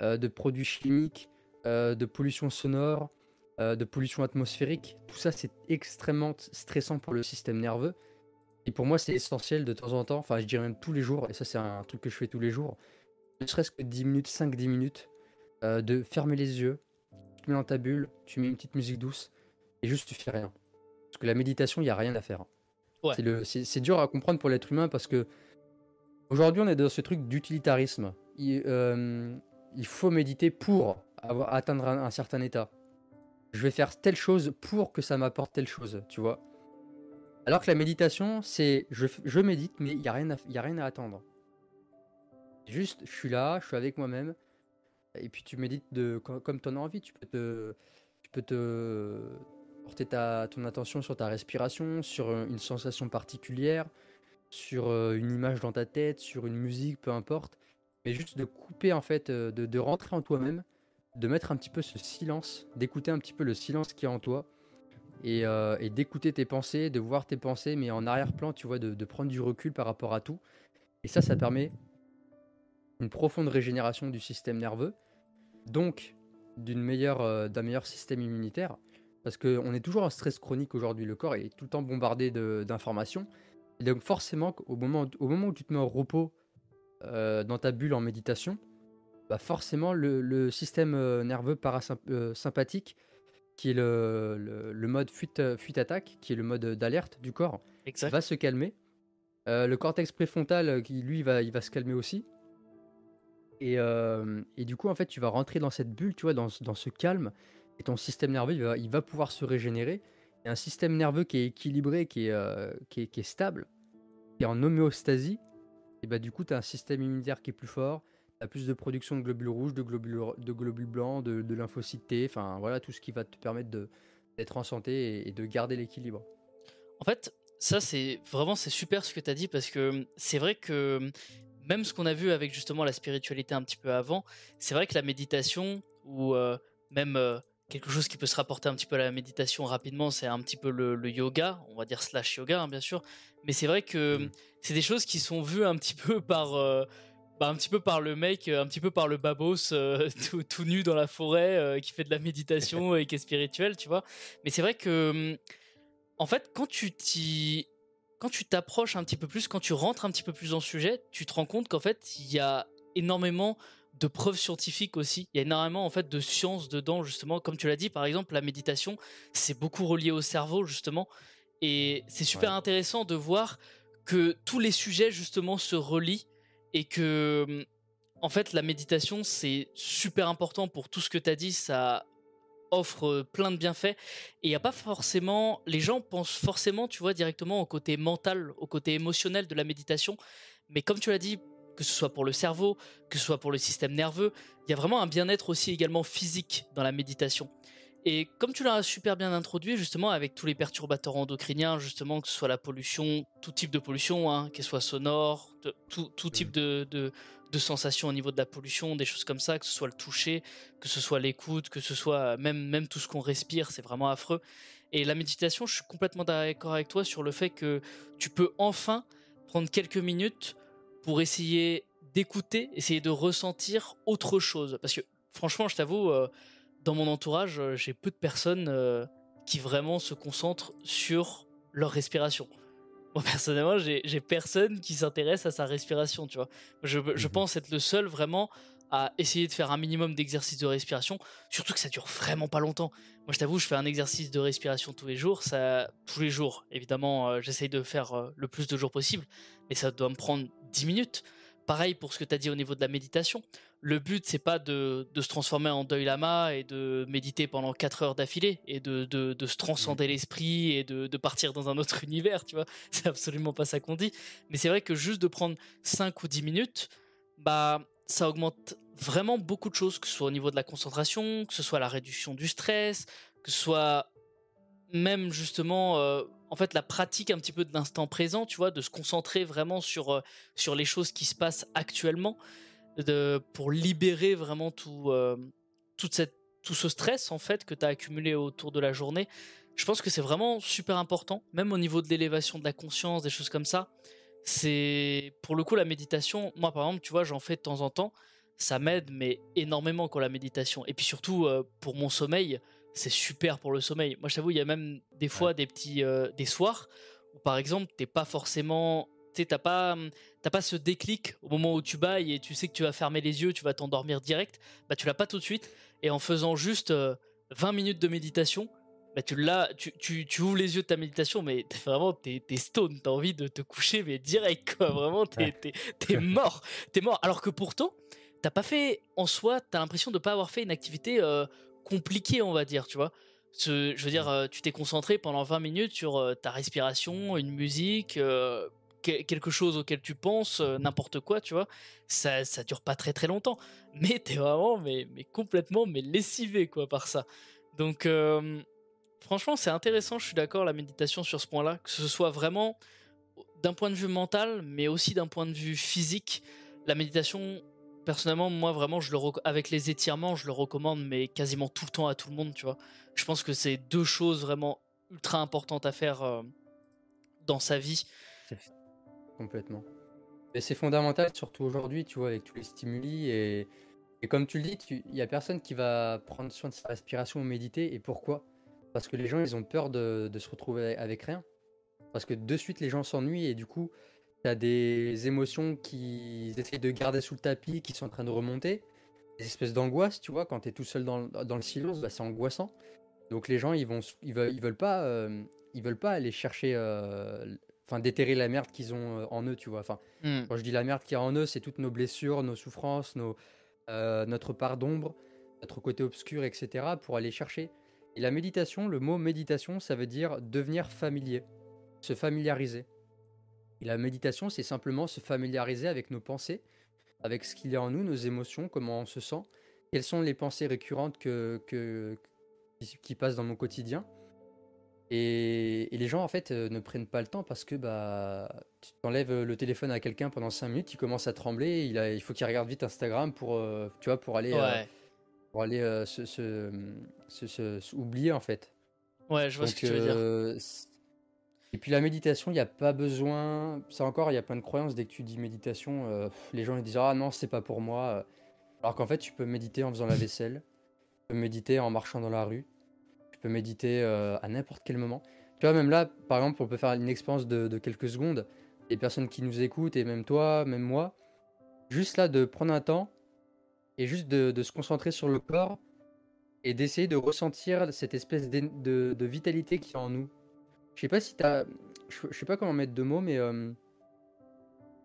de produits chimiques, de pollution sonore, de pollution atmosphérique. Tout ça, c'est extrêmement stressant pour le système nerveux. Et pour moi, c'est essentiel de temps en temps, enfin je dirais même tous les jours, et ça c'est un truc que je fais tous les jours, ne serait-ce que 10 minutes, 5-10 minutes, euh, de fermer les yeux, tu te mets dans ta bulle, tu mets une petite musique douce, et juste tu fais rien. Parce que la méditation, il n'y a rien à faire. C'est dur à comprendre pour l'être humain parce que aujourd'hui on est dans ce truc d'utilitarisme. Il, euh, faut méditer pour atteindre un certain état. Je vais faire telle chose pour que ça m'apporte telle chose, tu vois. Alors que la méditation, c'est je, médite, mais il n'y a, rien à, a rien à attendre. Juste, je suis là, je suis avec moi-même, et puis tu médites de, comme, tu en as envie. Tu peux te, tu peux te porter ta, ton attention sur ta respiration, sur une sensation particulière, sur euh, une image dans ta tête, sur une musique, peu importe. Mais juste de couper, en fait, euh, de, rentrer en toi-même, de mettre un petit peu ce silence, d'écouter un petit peu le silence qui est en toi euh, et, d'écouter tes pensées, de voir tes pensées, mais en arrière-plan, tu vois, de, prendre du recul par rapport à tout. Et ça, ça permet une profonde régénération du système nerveux, donc d'une meilleure, euh, d'un meilleur système immunitaire, parce qu'on est toujours en stress chronique aujourd'hui. Le corps est tout le temps bombardé d'informations. Et donc forcément, au moment, au moment où tu te mets en repos euh, dans ta bulle en méditation, bah forcément le, système nerveux parasympathique qui est le, le, mode fuite, fuite attaque, qui est le mode d'alerte du corps, va se calmer. Euh, le cortex préfrontal, euh, qui lui, va, il va se calmer aussi. Et, euh, et, du coup, en fait, tu vas rentrer dans cette bulle, tu vois, dans, dans ce calme, et ton système nerveux, il va, il va, pouvoir se régénérer. Un système nerveux qui est équilibré, qui est, qui est, stable, qui est en homéostasie, et bah du coup, tu as un système immunitaire qui est plus fort, plus de production de globules rouges, de globules, de globules blancs, de, lymphocytes T, enfin voilà tout ce qui va te permettre d'être en santé et, de garder l'équilibre. En fait, ça c'est vraiment super ce que tu as dit parce que c'est vrai que même ce qu'on a vu avec justement la spiritualité un petit peu avant, c'est vrai que la méditation ou euh, même euh, quelque chose qui peut se rapporter un petit peu à la méditation rapidement, c'est un petit peu le, yoga, on va dire slash yoga hein, bien sûr, mais c'est vrai que mmh. c'est des choses qui sont vues un petit peu par euh, bah, un petit peu par le mec, un petit peu par le babos euh, tout, nu dans la forêt euh, qui fait de la méditation et qui est spirituel, tu vois. Mais c'est vrai que, hum, en fait, quand tu t'y, quand tu t'approches un petit peu plus, quand tu rentres un petit peu plus dans le sujet, tu te rends compte qu'en fait, il y a énormément de preuves scientifiques aussi. Il y a énormément en fait de sciences dedans justement. Comme tu l'as dit, par exemple, la méditation, c'est beaucoup relié au cerveau justement, et c'est super intéressant de voir que tous les sujets justement se relient et que en fait la méditation c'est super important pour tout ce que tu as dit, ça offre plein de bienfaits. Et il y a pas forcément les gens pensent forcément, tu vois, directement au côté mental, au côté émotionnel de la méditation, mais comme tu l'as dit que ce soit pour le cerveau, que ce soit pour le système nerveux, il y a vraiment un bien-être aussi également physique dans la méditation. Et comme tu l'as super bien introduit, justement, avec tous les perturbateurs endocriniens, justement, que ce soit la pollution, tout type de pollution, hein, qu'elle soit sonore, tout, type de, de, sensations au niveau de la pollution, des choses comme ça, que ce soit le toucher, que ce soit l'écoute, que ce soit même, même tout ce qu'on respire, c'est vraiment affreux. Et la méditation, je suis complètement d'accord avec toi sur le fait que tu peux enfin prendre quelques minutes pour essayer d'écouter, essayer de ressentir autre chose. Parce que franchement, je t'avoue, euh, dans mon entourage, euh, j'ai peu de personnes euh, qui vraiment se concentrent sur leur respiration. Moi, personnellement, j'ai personne qui s'intéresse à sa respiration, tu vois. Je, je, mhm. pense être le seul vraiment à essayer de faire un minimum d'exercice de respiration, surtout que ça dure vraiment pas longtemps. Moi, je t'avoue, je fais un exercice de respiration tous les jours, ça, tous les jours. Évidemment, euh, j'essaye de faire le plus de jours possible, mais ça doit me prendre 10 minutes. Pareil pour ce que tu as dit au niveau de la méditation. Le but, c'est pas de, se transformer en deuil lama et de méditer pendant 4 heures d'affilée et de, se transcender mmh. l'esprit et de, partir dans un autre univers, tu vois. C'est absolument pas ça qu'on dit. Mais c'est vrai que juste de prendre 5 ou 10 minutes, bah, ça augmente vraiment beaucoup de choses, que ce soit au niveau de la concentration, que ce soit la réduction du stress, que ce soit même justement euh, en fait la pratique un petit peu de l'instant présent, tu vois, de se concentrer vraiment sur euh, sur les choses qui se passent actuellement, de pour libérer vraiment tout euh, tout ce stress en fait que tu as accumulé autour de la journée. Je pense que c'est vraiment super important, même au niveau de l'élévation de la conscience, des choses comme ça. c'est pour le coup la méditation. Moi, par exemple, tu vois, j'en fais de temps en temps. Ça m'aide, mais énormément quand la méditation. Et puis surtout euh, pour mon sommeil, c'est super pour le sommeil. Moi, je t'avoue, il y a même des fois des petits euh, des soirs où, par exemple, t'es pas forcément, tu t'as pas t'as pas ce déclic au moment où tu bailles et tu sais que tu vas fermer les yeux, tu vas t'endormir direct. Bah, tu l'as pas tout de suite. Et en faisant juste 20 euh, minutes de méditation, bah tu l'as, tu, tu, tu, ouvres les yeux de ta méditation, mais vraiment, t'es, t'es stone, t'as envie de te coucher, mais direct, quoi. Vraiment, t'es, t'es, t'es mort. T'es mort. Alors que pourtant, t'as pas fait, en soi, t'as l'impression de pas avoir fait une activité euh, compliquée, on va dire, tu vois. Ce, je veux dire, euh, tu t'es concentré pendant 20 minutes sur euh, ta respiration, une musique, quelque chose auquel tu penses, n'importe quoi, tu vois. Ça, ça dure pas très très longtemps. Mais t'es vraiment, mais, mais complètement, mais lessivé, quoi, par ça. Donc, franchement, c'est intéressant, je suis d'accord, la méditation sur ce point-là, que ce soit vraiment d'un point de vue mental, mais aussi d'un point de vue physique. La méditation, personnellement, moi vraiment, je le avec les étirements, je le recommande, mais quasiment tout le temps à tout le monde, tu vois. Je pense que c'est deux choses vraiment ultra importantes à faire euh, dans sa vie. Complètement. Mais c'est fondamental, surtout aujourd'hui, tu vois, avec tous les stimuli. Et, et comme tu le dis, il n'y a personne qui va prendre soin de sa respiration ou méditer. Et pourquoi? Parce que les gens, ils ont peur de, se retrouver avec rien. Parce que de suite, les gens s'ennuient et du coup, tu as des émotions qu'ils essayent de garder sous le tapis, qui sont en train de remonter. Des espèces d'angoisse, tu vois, quand tu es tout seul dans, le silence, bah, c'est angoissant. Donc les gens, ils vont, ils veulent, ils veulent pas, euh, ils veulent pas aller chercher, euh, enfin déterrer la merde qu'ils ont euh, en eux, tu vois. Enfin, hmm. quand je dis la merde qu'il y a en eux, c'est toutes nos blessures, nos souffrances, nos, notre part d'ombre, notre côté obscur, etc. Pour aller chercher. Et la méditation, le mot méditation, ça veut dire devenir familier, se familiariser. Et la méditation, c'est simplement se familiariser avec nos pensées, avec ce qu'il y a en nous, nos émotions, comment on se sent, quelles sont les pensées récurrentes que, qui, passent dans mon quotidien. Et, les gens, en fait, euh, ne prennent pas le temps parce que bah, tu enlèves le téléphone à quelqu'un pendant 5 minutes, il commence à trembler, il, a, il faut qu'il regarde vite Instagram pour, euh, tu vois, pour aller... Euh, pour aller euh, se, se, oublier en fait. Ouais, je vois ce que tu veux dire. Euh, et puis la méditation, il n'y a pas besoin. Ça encore, il y a plein de croyances. Dès que tu dis méditation, euh, les gens ils disent Ah non, c'est pas pour moi. Alors qu'en fait, tu peux méditer en faisant la vaisselle. Tu peux méditer en marchant dans la rue. Tu peux méditer à n'importe quel moment. Tu vois, même là, par exemple, on peut faire une expérience de, de quelques secondes. Les personnes qui nous écoutent, et même toi, même moi, juste là, de prendre un temps et juste de, se concentrer sur le corps et d'essayer de ressentir cette espèce de, vitalité qui est en nous. Je sais pas si t'as. Je, sais pas comment mettre de mots, mais. Euh,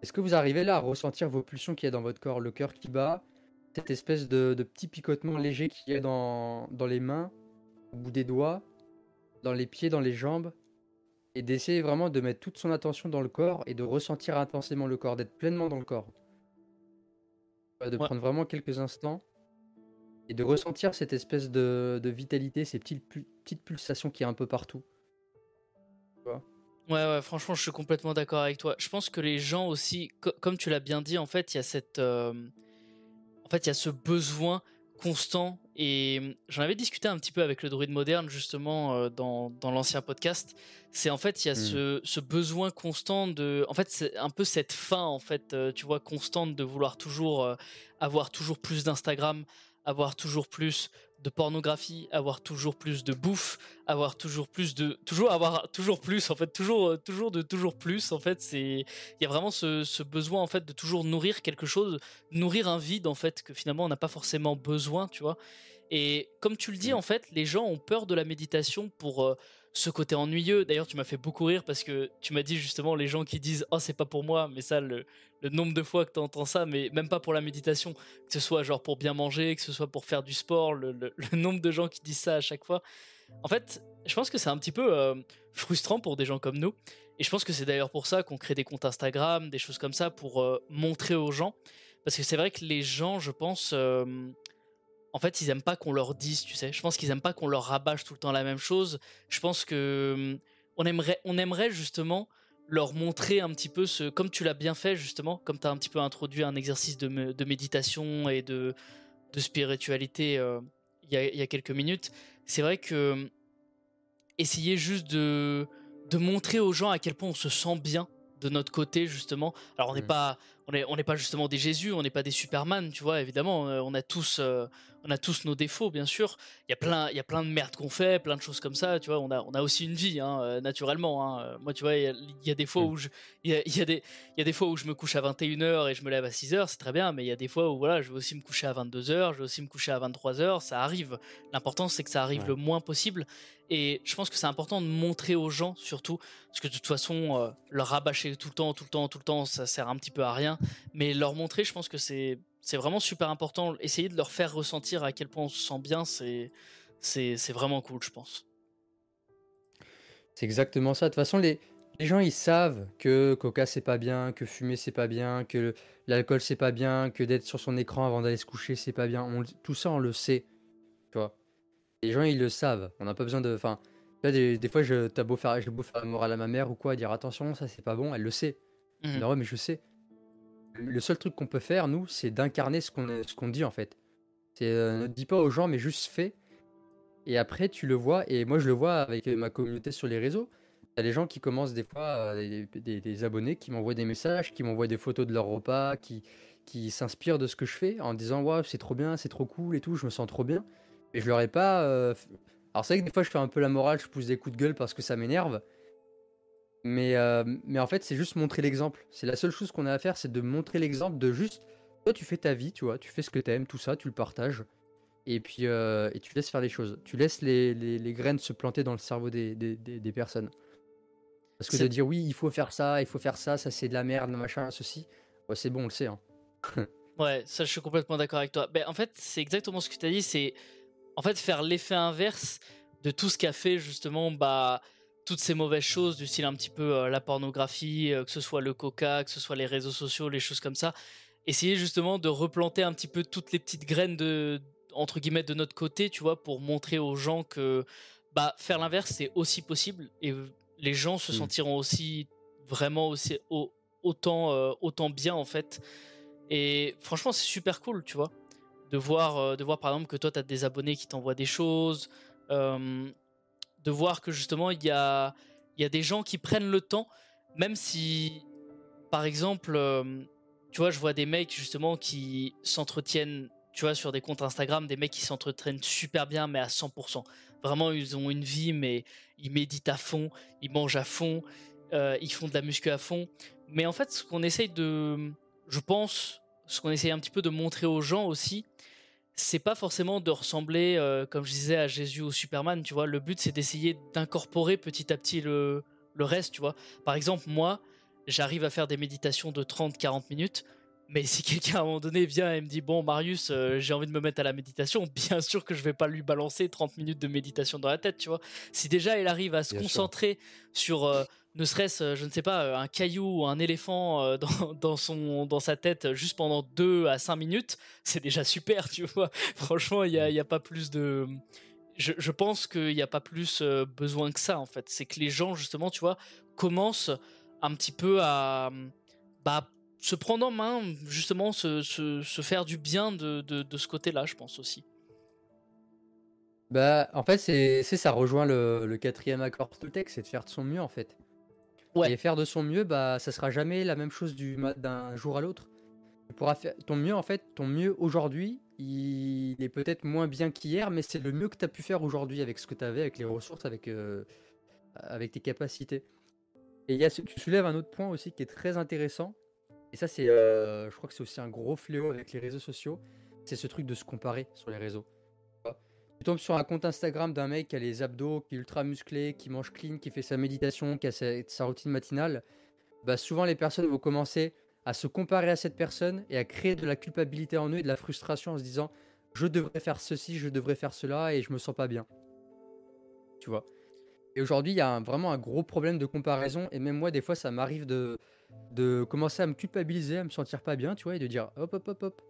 est-ce que vous arrivez là à ressentir vos pulsions qu'il y a dans votre corps, le cœur qui bat, cette espèce de, petit picotement léger qu'il y a dans, dans les mains, au bout des doigts, dans les pieds, dans les jambes, et d'essayer vraiment de mettre toute son attention dans le corps et de ressentir intensément le corps, d'être pleinement dans le corps? De prendre vraiment quelques instants et de ressentir cette espèce de, vitalité, ces petites, petites pulsations qui est un peu partout. Ouais, ouais, franchement, je suis complètement d'accord avec toi. Je pense que les gens aussi, comme tu l'as bien dit, en fait, il y a cette, euh, en fait, il y a ce besoin constant. Et j'en avais discuté un petit peu avec le druide moderne justement euh, dans, dans l'ancien podcast. C'est en fait il y a hmm. ce, besoin constant de, en fait c'est un peu cette faim en fait, euh, tu vois, constante de vouloir toujours euh, avoir toujours plus d'Instagram, avoir toujours plus de pornographie, avoir toujours plus de bouffe, avoir toujours plus de toujours avoir toujours plus en fait, toujours toujours de toujours plus en fait, c'est il y a vraiment ce, ce, besoin en fait de toujours nourrir quelque chose, nourrir un vide en fait que finalement on n'a pas forcément besoin, tu vois. Et comme tu le dis en fait, les gens ont peur de la méditation pour euh, ce côté ennuyeux. D'ailleurs, tu m'as fait beaucoup rire parce que tu m'as dit justement les gens qui disent "Oh, c'est pas pour moi", mais ça le nombre de fois que tu entends ça, mais même pas pour la méditation, que ce soit genre pour bien manger, que ce soit pour faire du sport, le, nombre de gens qui disent ça à chaque fois. En fait, je pense que c'est un petit peu euh, frustrant pour des gens comme nous. Et je pense que c'est d'ailleurs pour ça qu'on crée des comptes Instagram, des choses comme ça, pour euh, montrer aux gens. Parce que c'est vrai que les gens, je pense, euh, en fait, ils aiment pas qu'on leur dise, tu sais. Je pense qu'ils aiment pas qu'on leur rabâche tout le temps la même chose. Je pense que on aimerait, on aimerait justement leur montrer un petit peu ce, comme tu l'as bien fait justement, comme tu as un petit peu introduit un exercice de, méditation et de, de spiritualité euh, il y, a, quelques minutes, c'est vrai que essayer juste de, de montrer aux gens à quel point on se sent bien de notre côté justement. Alors on n'est Mm. pas on est on n'est pas justement des Jésus, on n'est pas des Superman, tu vois. Évidemment, euh, on a tous euh, on a tous nos défauts, bien sûr. Il y a plein il y a plein de merdes qu'on fait, plein de choses comme ça, tu vois. On a on a aussi une vie, hein, euh, naturellement. hein. Moi, tu vois, il y a, il y a des fois Mm. où je il y a, il y a des il y a des fois où je me couche à 21h et je me lève à 6h, c'est très bien, mais il y a des fois où voilà, je vais aussi me coucher à 22h, je vais aussi me coucher à 23h, ça arrive. L'important c'est que ça arrive Ouais. le moins possible et je pense que c'est important de montrer aux gens surtout parce que de toute façon euh, leur rabâcher tout le temps, tout le temps, tout le temps, ça sert un petit peu à rien, mais leur montrer, je pense que c'est c'est vraiment super important, essayer de leur faire ressentir à quel point on se sent bien, c'est c'est c'est vraiment cool, je pense. C'est exactement ça. De toute façon, les, les gens, ils savent que coca, c'est pas bien, que fumer, c'est pas bien, que l'alcool, c'est pas bien, que d'être sur son écran avant d'aller se coucher, c'est pas bien. On tout ça, on le sait. Tu vois. Les gens, ils le savent. On n'a pas besoin de. Enfin, des, des fois, je, t'as beau faire, beau faire la morale à ma mère ou quoi, dire attention, ça, c'est pas bon, elle le sait. Mhm. Non, ouais, mais je sais. Le seul truc qu'on peut faire, nous, c'est d'incarner ce qu'on dit, en fait. C'est euh, ne dis pas aux gens, mais juste fais. Et après, tu le vois. Et moi, je le vois avec ma communauté sur les réseaux. T'as des gens qui commencent des fois, euh, des, des- abonnés qui m'envoient des messages, qui m'envoient des photos de leur repas, qui, qui s'inspirent de ce que je fais en disant Waouh, c'est trop bien, c'est trop cool et tout, je me sens trop bien. Et je leur ai pas. euh, Alors, c'est vrai que des fois, je fais un peu la morale, je pousse des coups de gueule parce que ça m'énerve. Mais, euh, mais en fait, c'est juste montrer l'exemple. C'est la seule chose qu'on a à faire, c'est de montrer l'exemple de juste. Toi, tu fais ta vie, tu vois, tu fais ce que t'aimes, tout ça, tu le partages. Et puis, euh, et tu laisses faire les choses. Tu laisses les, les- les graines se planter dans le cerveau des, des- des- des personnes. Parce que de dire oui, il faut faire ça, il faut faire ça, ça c'est de la merde, machin, ceci, ouais, c'est bon, on le sait. hein. Ouais, ça je suis complètement d'accord avec toi. Ben, en fait, c'est exactement ce que tu as dit, c'est en fait faire l'effet inverse de tout ce qu'a fait justement bah toutes ces mauvaises choses du style un petit peu euh, la pornographie, euh, que ce soit le coca, que ce soit les réseaux sociaux, les choses comme ça. Essayer justement de replanter un petit peu toutes les petites graines de entre guillemets de notre côté, tu vois, pour montrer aux gens que bah faire l'inverse c'est aussi possible et les gens se Mm. sentiront aussi vraiment aussi au- autant euh, autant bien en fait. Et franchement, c'est super cool, tu vois, de voir, de voir par exemple que toi, tu as des abonnés qui t'envoient des choses, de voir que justement, il y a, y a des gens qui prennent le temps, même si, par exemple, euh, tu vois, je vois des mecs justement qui s'entretiennent, tu vois, sur des comptes Instagram, des mecs qui s'entretiennent super bien, mais à 100%. Vraiment, ils ont une vie, mais ils méditent à fond, ils mangent à fond, euh, ils font de la muscu à fond. Mais en fait, ce qu'on essaye de, je pense, ce qu'on essaye un petit peu de montrer aux gens aussi, c'est pas forcément de ressembler, euh, comme je disais, à Jésus ou Superman, tu vois. Le but, c'est d'essayer d'incorporer petit à petit le, le reste, tu vois. Par exemple, moi, j'arrive à faire des méditations de 30-40 minutes, mais si quelqu'un à un moment donné vient et me dit, bon, Marius, euh, j'ai envie de me mettre à la méditation, bien sûr que je vais pas lui balancer 30 minutes de méditation dans la tête, tu vois. Si déjà il arrive à se Bien sûr. concentrer sur euh, ne serait-ce, euh, je ne sais pas, euh, un caillou ou un éléphant euh, dans, dans son, dans sa tête juste pendant 2 à 5 minutes, c'est déjà super, tu vois. Franchement, il n'y a, y a pas plus de... Je, je pense qu'il n'y a pas plus besoin que ça, en fait. C'est que les gens, justement, tu vois, commencent un petit peu à bah, se prendre en main, justement, se, se, se faire du bien de, de, de ce côté-là, je pense aussi. Bah, en fait, c'est ça rejoint le, le quatrième accord Toltec, c'est de faire de son mieux en fait. Et faire de son mieux, bah, ça sera jamais la même chose d'un jour à l'autre. Tu pourras faire ton mieux en fait, ton mieux aujourd'hui, il est peut-être moins bien qu'hier, mais c'est le mieux que tu as pu faire aujourd'hui avec ce que tu avais, avec les ressources, avec, euh, tes capacités. Et y tu soulèves un autre point aussi qui est très intéressant. Et ça, c'est, euh, je crois que c'est aussi un gros fléau avec les réseaux sociaux. C'est ce truc de se comparer sur les réseaux. Tu tombes sur un compte Instagram d'un mec qui a les abdos, qui est ultra musclé, qui mange clean, qui fait sa méditation, qui a sa, routine matinale. Bah souvent, les personnes vont commencer à se comparer à cette personne et à créer de la culpabilité en eux et de la frustration en se disant je devrais faire ceci, je devrais faire cela et je me sens pas bien. Tu vois. Et aujourd'hui, il y a vraiment un gros problème de comparaison et même moi, des fois, ça m'arrive de, de commencer à me culpabiliser, à me sentir pas bien, tu vois, et de dire hop, hop, hop, hop.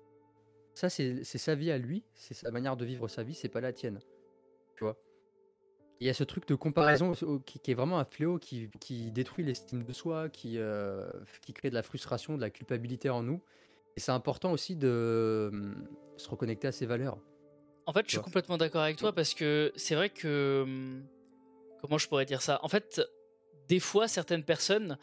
Ça, c'est sa vie à lui, c'est sa manière de vivre sa vie, c'est pas la tienne. Tu vois. Il y a ce truc de comparaison qui, qui est vraiment un fléau qui, qui détruit l'estime de soi, qui, euh, qui crée de la frustration, de la culpabilité en nous. Et c'est important aussi de hum, se reconnecter à ses valeurs. En fait, je suis complètement d'accord avec toi parce que c'est vrai que. hum, Comment je pourrais dire ça? En fait, des fois, certaines personnes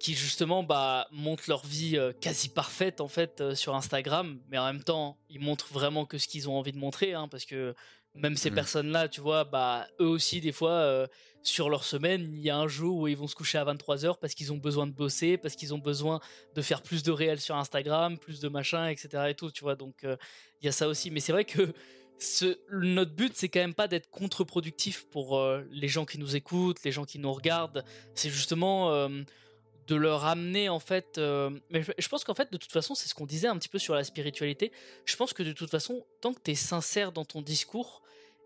qui justement bah, montrent leur vie euh, quasi parfaite en fait euh, sur Instagram, mais en même temps ils montrent vraiment que ce qu'ils ont envie de montrer, hein, parce que même ces Mmh. personnes-là, tu vois, bah eux aussi des fois euh, sur leur semaine, il y a un jour où ils vont se coucher à 23h parce qu'ils ont besoin de bosser, parce qu'ils ont besoin de faire plus de réels sur Instagram, plus de machin, etc. et tout, tu vois. Donc euh, il y a ça aussi, mais c'est vrai que ce, notre but c'est quand même pas d'être contre-productif pour euh, les gens qui nous écoutent, les gens qui nous regardent. C'est justement de leur amener en fait. euh, mais je- pense qu'en fait, de toute façon, c'est ce qu'on disait un petit peu sur la spiritualité. Je pense que de toute façon, tant que tu es sincère dans ton discours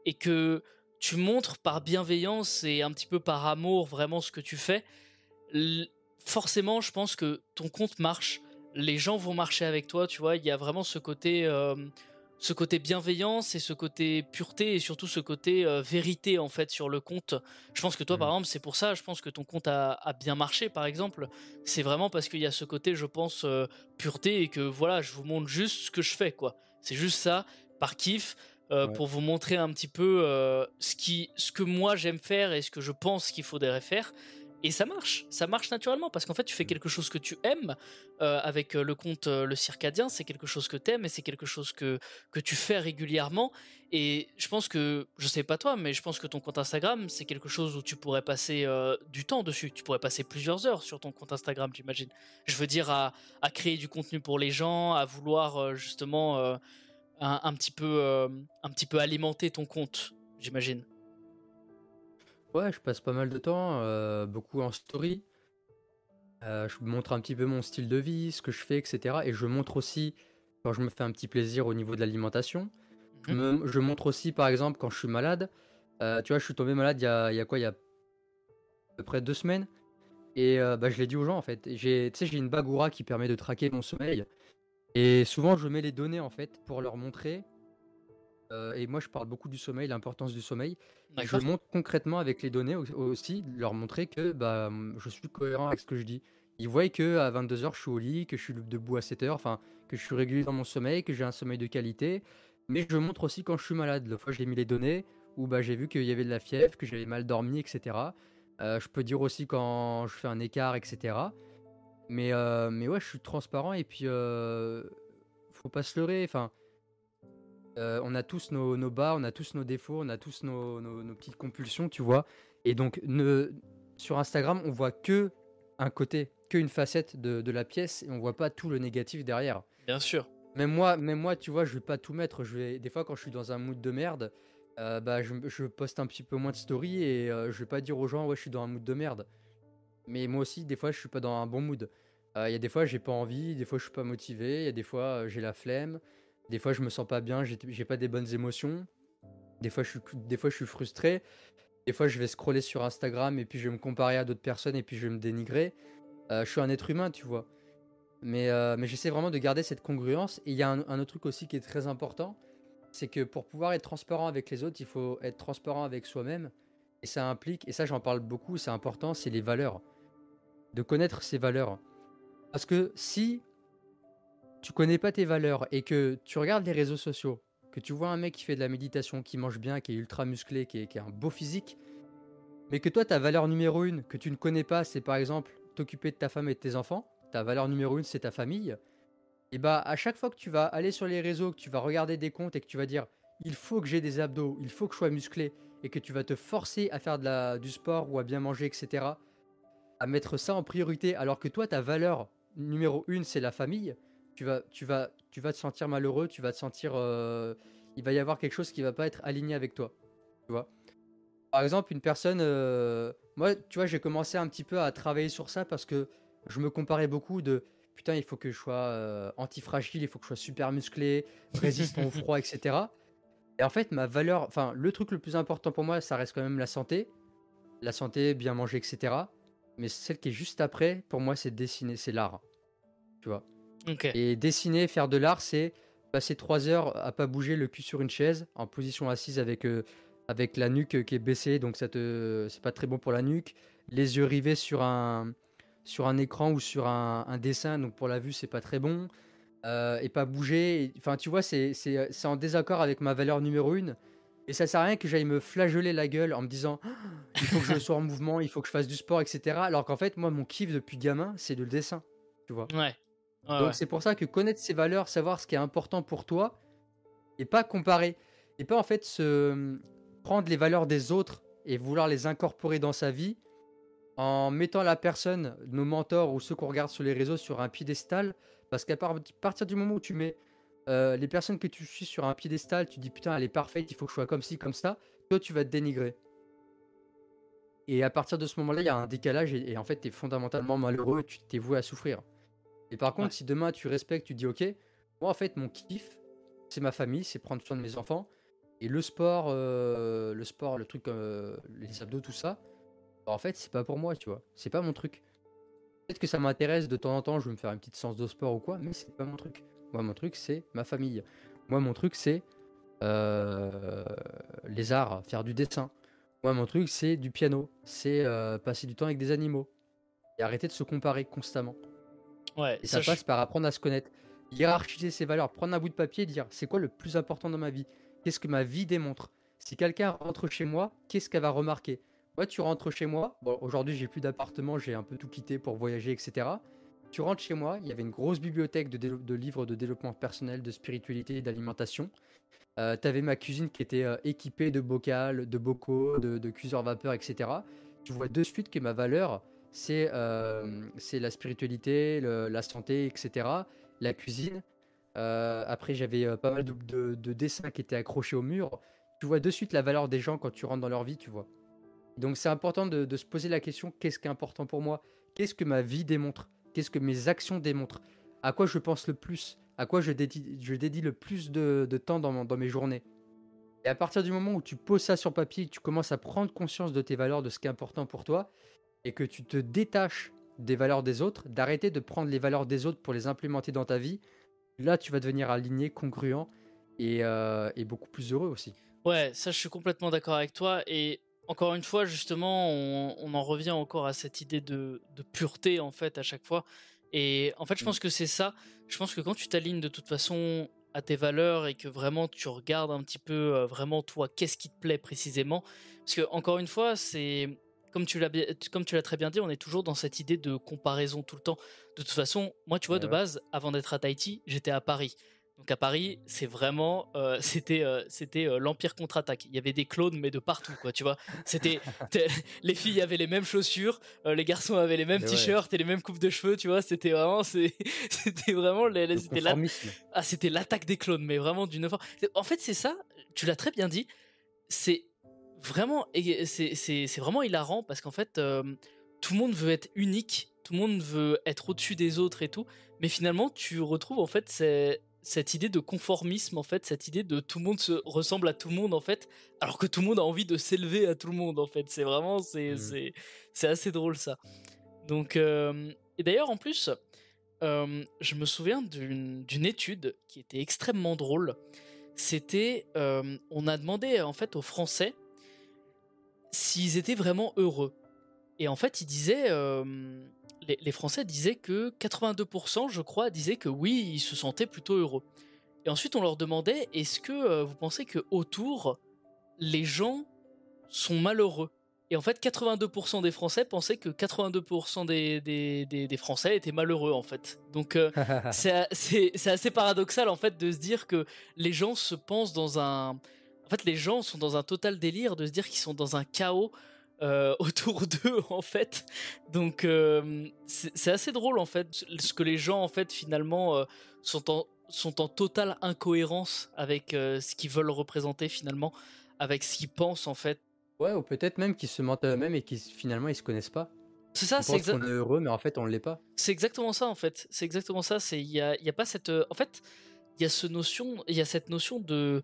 et que tu montres par bienveillance et un petit peu par amour vraiment ce que tu fais, forcément, je pense que ton compte marche. Les gens vont marcher avec toi, tu vois. Il y a vraiment ce côté. euh, ce côté bienveillance et ce côté pureté et surtout ce côté euh, vérité en fait sur le compte. Je pense que toi par Mhm. exemple c'est pour ça, je pense que ton compte a, a bien marché par exemple. C'est vraiment parce qu'il y a ce côté je pense euh, pureté et que voilà je vous montre juste ce que je fais quoi. C'est juste ça par kiff euh, Ouais. pour vous montrer un petit peu ce qui ce que moi j'aime faire et ce que je pense qu'il faudrait faire. Et ça marche, ça marche naturellement parce qu'en fait tu fais quelque chose que tu aimes euh, avec euh, le compte euh, le circadien, c'est quelque chose que tu aimes et c'est quelque chose que que tu fais régulièrement. Et je pense que, je sais pas toi, mais je pense que ton compte Instagram, c'est quelque chose où tu pourrais passer euh, du temps dessus. Tu pourrais passer plusieurs heures sur ton compte Instagram, j'imagine. Je veux dire, à, à créer du contenu pour les gens, à vouloir justement un, un petit peu, un petit peu alimenter ton compte, j'imagine. Ouais, je passe pas mal de temps, euh, beaucoup en story. Euh, je montre un petit peu mon style de vie, ce que je fais, etc. Et je montre aussi quand je me fais un petit plaisir au niveau de l'alimentation. Je, Mhm. me- je montre aussi, par exemple, quand je suis malade. Euh, tu vois, je suis tombé malade il y a, il y a quoi Il y a à peu près deux semaines. Et euh, bah, je l'ai dit aux gens, en fait. J'ai, tu sais, j'ai une bagoura qui permet de traquer mon sommeil. Et souvent, je mets les données, en fait, pour leur montrer. Euh, et moi, je parle beaucoup du sommeil, l'importance du sommeil. Et je montre concrètement avec les données au- aussi, leur montrer que bah, je suis cohérent avec ce que je dis. Ils voient que à 22h, je suis au lit, que je suis debout à 7h, enfin, que je suis régulier dans mon sommeil, que j'ai un sommeil de qualité. Mais je montre aussi quand je suis malade. La fois, j'ai mis les données où bah, j'ai vu qu'il y avait de la fièvre, que j'avais mal dormi, etc. Euh, je peux dire aussi quand je fais un écart, etc. Mais, euh, mais ouais, je suis transparent et puis faut pas se leurrer. Enfin, euh, on a tous nos, nos bas, on a tous nos défauts, on a tous nos, nos- nos petites compulsions, tu vois. Et donc, ne, sur Instagram, on voit que un côté, que une facette de, de la pièce et on voit pas tout le négatif derrière. Bien sûr. Même moi, même moi, tu vois, je vais pas tout mettre. Je vais, des fois, quand je suis dans un mood de merde, euh, bah, je, je poste un petit peu moins de story et euh, je vais pas dire aux gens, ouais, je suis dans un mood de merde. Mais moi aussi, des fois, je suis pas dans un bon mood. Euh, Il y a des fois, j'ai pas envie, des fois, je suis pas motivé, il y a des fois, j'ai la flemme, des fois, je me sens pas bien, j'ai pas des bonnes émotions. Des fois, je suis, des fois, je suis frustré. Des fois, je vais scroller sur Instagram et puis je vais me comparer à d'autres personnes et puis je vais me dénigrer. Euh, je suis un être humain, tu vois. Mais, euh, mais j'essaie vraiment de garder cette congruence. Et il y a un, un autre truc aussi qui est très important, c'est que pour pouvoir être transparent avec les autres, il faut être transparent avec soi-même. Et ça implique, et ça j'en parle beaucoup, c'est important, c'est les valeurs. De connaître ses valeurs. Parce que si tu connais pas tes valeurs et que tu regardes les réseaux sociaux, que tu vois un mec qui fait de la méditation, qui mange bien, qui est ultra musclé, qui, est, a un beau physique, mais que toi ta valeur numéro une, que tu ne connais pas, c'est par exemple t'occuper de ta femme et de tes enfants, ta valeur numéro une c'est ta famille, et bah à chaque fois que tu vas aller sur les réseaux, que tu vas regarder des comptes et que tu vas dire il faut que j'ai des abdos, il faut que je sois musclé, et que tu vas te forcer à faire du sport ou à bien manger, etc., à mettre ça en priorité, alors que toi ta valeur numéro une c'est la famille, tu vas, tu, vas, tu vas te sentir malheureux, tu vas te sentir... euh, il va y avoir quelque chose qui va pas être aligné avec toi. Tu vois Par exemple, une personne... euh, moi, tu vois, j'ai commencé un petit peu à travailler sur ça parce que je me comparais beaucoup de... Putain, il faut que je sois euh, antifragile, il faut que je sois super musclé, résistant au froid, etc. Et en fait, ma valeur... Enfin, le truc le plus important pour moi, ça reste quand même la santé. La santé, bien manger, etc. Mais celle qui est juste après, pour moi, c'est dessiner, c'est l'art. Tu vois Et dessiner, faire de l'art, c'est passer trois heures à pas bouger le cul sur une chaise, en position assise avec, euh, avec la nuque qui est baissée, donc ça te, c'est pas très bon pour la nuque. Les yeux rivés sur un, sur un écran ou sur un, un dessin, donc pour la vue, c'est pas très bon. Euh, et pas bouger. Enfin, tu vois, c'est, c'est, c'est en désaccord avec ma valeur numéro une. Et ça sert à rien que j'aille me flageller la gueule en me disant «Ah, il faut que je sois en mouvement, il faut que je fasse du sport, etc. Alors qu'en fait, moi, mon kiff depuis gamin, c'est le dessin. Tu vois. Ouais. Donc ouais. c'est pour ça que connaître ses valeurs, savoir ce qui est important pour toi, et pas comparer, et pas en fait se prendre les valeurs des autres et vouloir les incorporer dans sa vie en mettant la personne, nos mentors ou ceux qu'on regarde sur les réseaux sur un piédestal, parce qu'à par- partir du moment où tu mets euh, les personnes que tu suis sur un piédestal, tu dis putain elle est parfaite, il faut que je sois comme ci, comme ça, toi tu vas te dénigrer. Et à partir de ce moment-là, il y a un décalage et, et en fait tu es fondamentalement malheureux, tu t'es voué à souffrir. Et par contre, Ouais. si demain tu respectes, tu dis ok, moi en fait mon kiff, c'est ma famille, c'est prendre soin de mes enfants. Et le sport, euh, le sport, le truc, euh, les abdos, tout ça, bah, en fait c'est pas pour moi, tu vois. C'est pas mon truc. Peut-être que ça m'intéresse de temps en temps, je vais me faire une petite séance de sport ou quoi, mais c'est pas mon truc. Moi mon truc c'est ma famille. Moi mon truc c'est euh, les arts, faire du dessin. Moi mon truc c'est du piano, c'est euh, passer du temps avec des animaux. Et arrêter de se comparer constamment. Ouais, Et ça, passe par apprendre à se connaître. Hiérarchiser ses valeurs, prendre un bout de papier et dire c'est quoi le plus important dans ma vie? Qu'est-ce que ma vie démontre? Si quelqu'un rentre chez moi, qu'est-ce qu'elle va remarquer? Moi, tu rentres chez moi. Bon, aujourd'hui, j'ai plus d'appartement, j'ai un peu tout quitté pour voyager, etc. Tu rentres chez moi, il y avait une grosse bibliothèque de, livres de développement personnel, de spiritualité et d'alimentation. Euh, T'avais ma cuisine qui était euh, équipée de bocals, de bocaux, de, de cuiseurs vapeur, etc. Tu vois de suite que ma valeur, c'est euh, c'est la spiritualité, la santé, etc. La cuisine. Euh, après, j'avais euh, pas mal de, de- de dessins qui étaient accrochés au mur. Tu vois de suite la valeur des gens quand tu rentres dans leur vie, tu vois. Donc c'est important de, se poser la question qu'est-ce qui est important pour moi? Qu'est-ce que ma vie démontre? Qu'est-ce que mes actions démontrent? À quoi je pense le plus? À quoi je dédie, le plus de, temps dans, dans mes journées? Et à partir du moment où tu poses ça sur papier, tu commences à prendre conscience de tes valeurs, de ce qui est important pour toi, et que tu te détaches des valeurs des autres, d'arrêter de prendre les valeurs des autres pour les implémenter dans ta vie, là tu vas devenir aligné, congruent et, euh, et beaucoup plus heureux aussi. Ouais, ça je suis complètement d'accord avec toi. Et encore une fois, justement, on, on en revient encore à cette idée de, de pureté en fait à chaque fois. Et en fait, je Mm. pense que c'est ça. Je pense que quand tu t'alignes de toute façon à tes valeurs et que vraiment tu regardes un petit peu euh, vraiment toi, qu'est-ce qui te plaît précisément. Parce que encore une fois, c'est comme tu l'as bien- comme tu l'as très bien dit, on est toujours dans cette idée de comparaison tout le temps. De toute façon, moi, tu vois, Ouais, de base, avant d'être à Tahiti, j'étais à Paris. Donc à Paris, c'est vraiment, euh, c'était, euh, c'était euh, l'empire contre-attaque. Il y avait des clones, mais de partout, quoi. Tu vois, c'était les filles avaient les mêmes chaussures, les garçons avaient les mêmes ouais. t-shirts et les mêmes coupes de cheveux. Tu vois, c'était vraiment, c'était vraiment, les- les- Le c'était la- conformisme. ah, c'était l'attaque des clones, mais vraiment d'une forme. En fait, c'est ça. Tu l'as très bien dit. C'est vraiment, c'est vraiment hilarant parce qu'en fait, euh, tout le monde veut être unique, tout le monde veut être au-dessus des autres et tout, mais finalement, tu retrouves en fait cette idée de conformisme, en fait, cette idée de tout le monde se ressemble à tout le monde, en fait, alors que tout le monde a envie de s'élever à tout le monde, en fait. C'est vraiment, c'est c'est- c'est assez drôle ça. Donc, euh, et d'ailleurs, en plus, euh, je me souviens d'une d'une étude qui était extrêmement drôle. C'était, euh, on a demandé en fait aux Français s'ils étaient vraiment heureux. Et en fait, ils disaient, euh, les, les Français disaient que 82%, je crois, disaient que oui, ils se sentaient plutôt heureux. Et ensuite, on leur demandait, est-ce que euh, vous pensez que autour, les gens sont malheureux? Et en fait, 82% des Français pensaient que 82% des, des, des- des Français étaient malheureux, en fait. Donc, euh, c'est assez paradoxal en fait de se dire que les gens se pensent dans un en fait les gens sont dans un total délire de se dire qu'ils sont dans un chaos euh, autour d'eux en fait donc euh, c'est assez drôle en fait ce que les gens en fait finalement euh, sont en sont en totale incohérence avec ce qu'ils veulent représenter finalement avec ce qu'ils pensent en fait Ouais, ou peut-être même qu'ils se mentent à eux-mêmes et qu'ils finalement ils se connaissent pas. c'est ça c'est pensent exact qu'on est heureux, mais en fait on l'est pas. C'est exactement ça en fait. C'est exactement ça. C'est il y a, y a pas cette. En fait, il y a ce notion, il y a cette notion de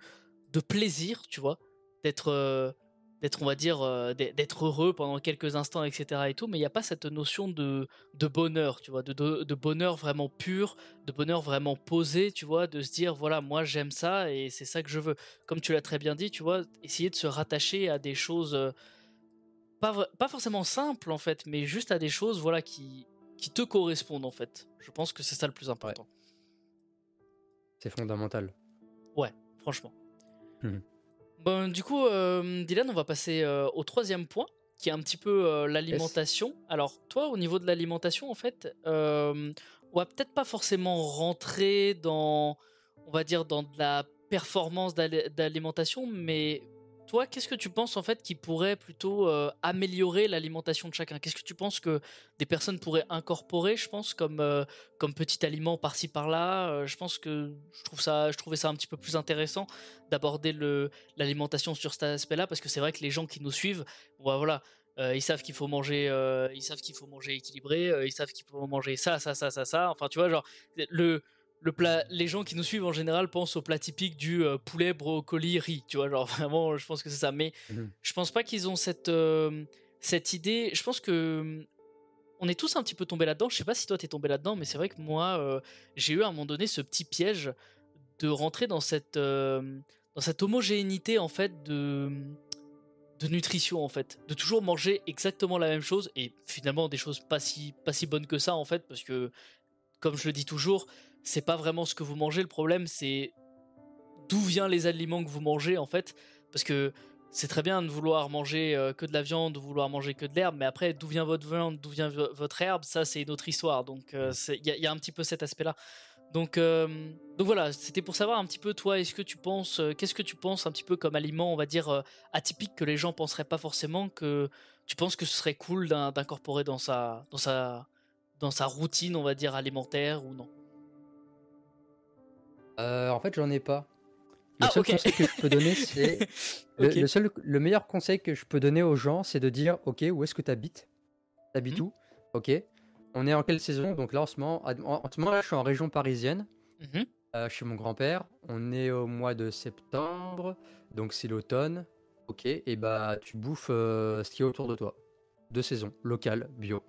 de plaisir, tu vois, d'être euh, d'être on va dire euh, d'être heureux pendant quelques instants, etc. et tout. Mais il n'y a pas cette notion de de bonheur, tu vois, de, de de bonheur vraiment pur, de bonheur vraiment posé, tu vois, de se dire voilà moi j'aime ça et c'est ça que je veux. Comme tu l'as très bien dit, tu vois, essayer de se rattacher à des choses. euh, pas, forcément simples en fait, mais juste à des choses voilà qui, qui te correspondent en fait. Je pense que c'est ça le plus important. C'est fondamental. Ouais, franchement. Mhm. Bon, du coup, Dylan, on va passer au troisième point, qui est un petit peu l'alimentation. Alors, toi, au niveau de l'alimentation, en fait, on va peut-être pas forcément rentrer dans, on va dire, dans de la performance d'alimentation, mais toi, qu'est-ce que tu penses en fait qui pourrait plutôt euh, améliorer l'alimentation de chacun? Qu'est-ce que tu penses que des personnes pourraient incorporer, je pense, comme, euh, comme petit aliment par-ci par-là? Euh, Je pense que je, trouve ça, je trouvais ça un petit peu plus intéressant d'aborder l'alimentation sur cet aspect-là, parce que c'est vrai que les gens qui nous suivent, bah, voilà, ils savent qu'il faut manger, ils savent qu'il faut manger équilibré, ils savent qu'il faut manger ça, ça, ça, ça, ça. Enfin, tu vois, genre le plat, les gens qui nous suivent en général pensent au plat typique du euh, poulet, brocoli, riz. Tu vois, genre vraiment, je pense que c'est ça. Mais mhm. je pense pas qu'ils ont cette, euh, cette idée. Je pense que on est tous un petit peu tombés là-dedans. Je sais pas si toi t'es tombé là-dedans, mais c'est vrai que moi, euh, j'ai eu à un moment donné ce petit piège de rentrer dans cette, dans cette homogénéité en fait de de nutrition en fait, de toujours manger exactement la même chose et finalement des choses pas si pas si bonnes que ça en fait parce que comme je le dis toujours, c'est pas vraiment ce que vous mangez. Le problème, c'est d'où viennent les aliments que vous mangez en fait. Parce que c'est très bien de vouloir manger euh, que de la viande, de vouloir manger que de l'herbe, mais après, d'où vient votre viande, d'où vient votre herbe, ça, c'est une autre histoire. Donc, euh, il y, a un petit peu cet aspect-là. Donc, euh, donc voilà, c'était pour savoir un petit peu, toi, est-ce que tu penses, qu'est-ce que tu penses un petit peu comme aliment, on va dire, atypique que les gens penseraient pas forcément, que tu penses que ce serait cool d'incorporer dans sa, dans, sa, dans sa routine, on va dire, alimentaire ou non? Euh, en fait, j'en ai pas. Le ah, seul conseil que je peux donner, c'est. le, seul, le meilleur conseil que je peux donner aux gens, c'est de dire Ok, où est-ce que tu habites Tu habites mmh. où? Ok. On est en quelle saison? Donc là, en ce moment, en, ce moment là, je suis en région parisienne, mmh euh, chez mon grand-père. On est au mois de septembre, donc c'est l'automne. Ok, et bah tu bouffes euh, ce qui est autour de toi. De saison, local, bio.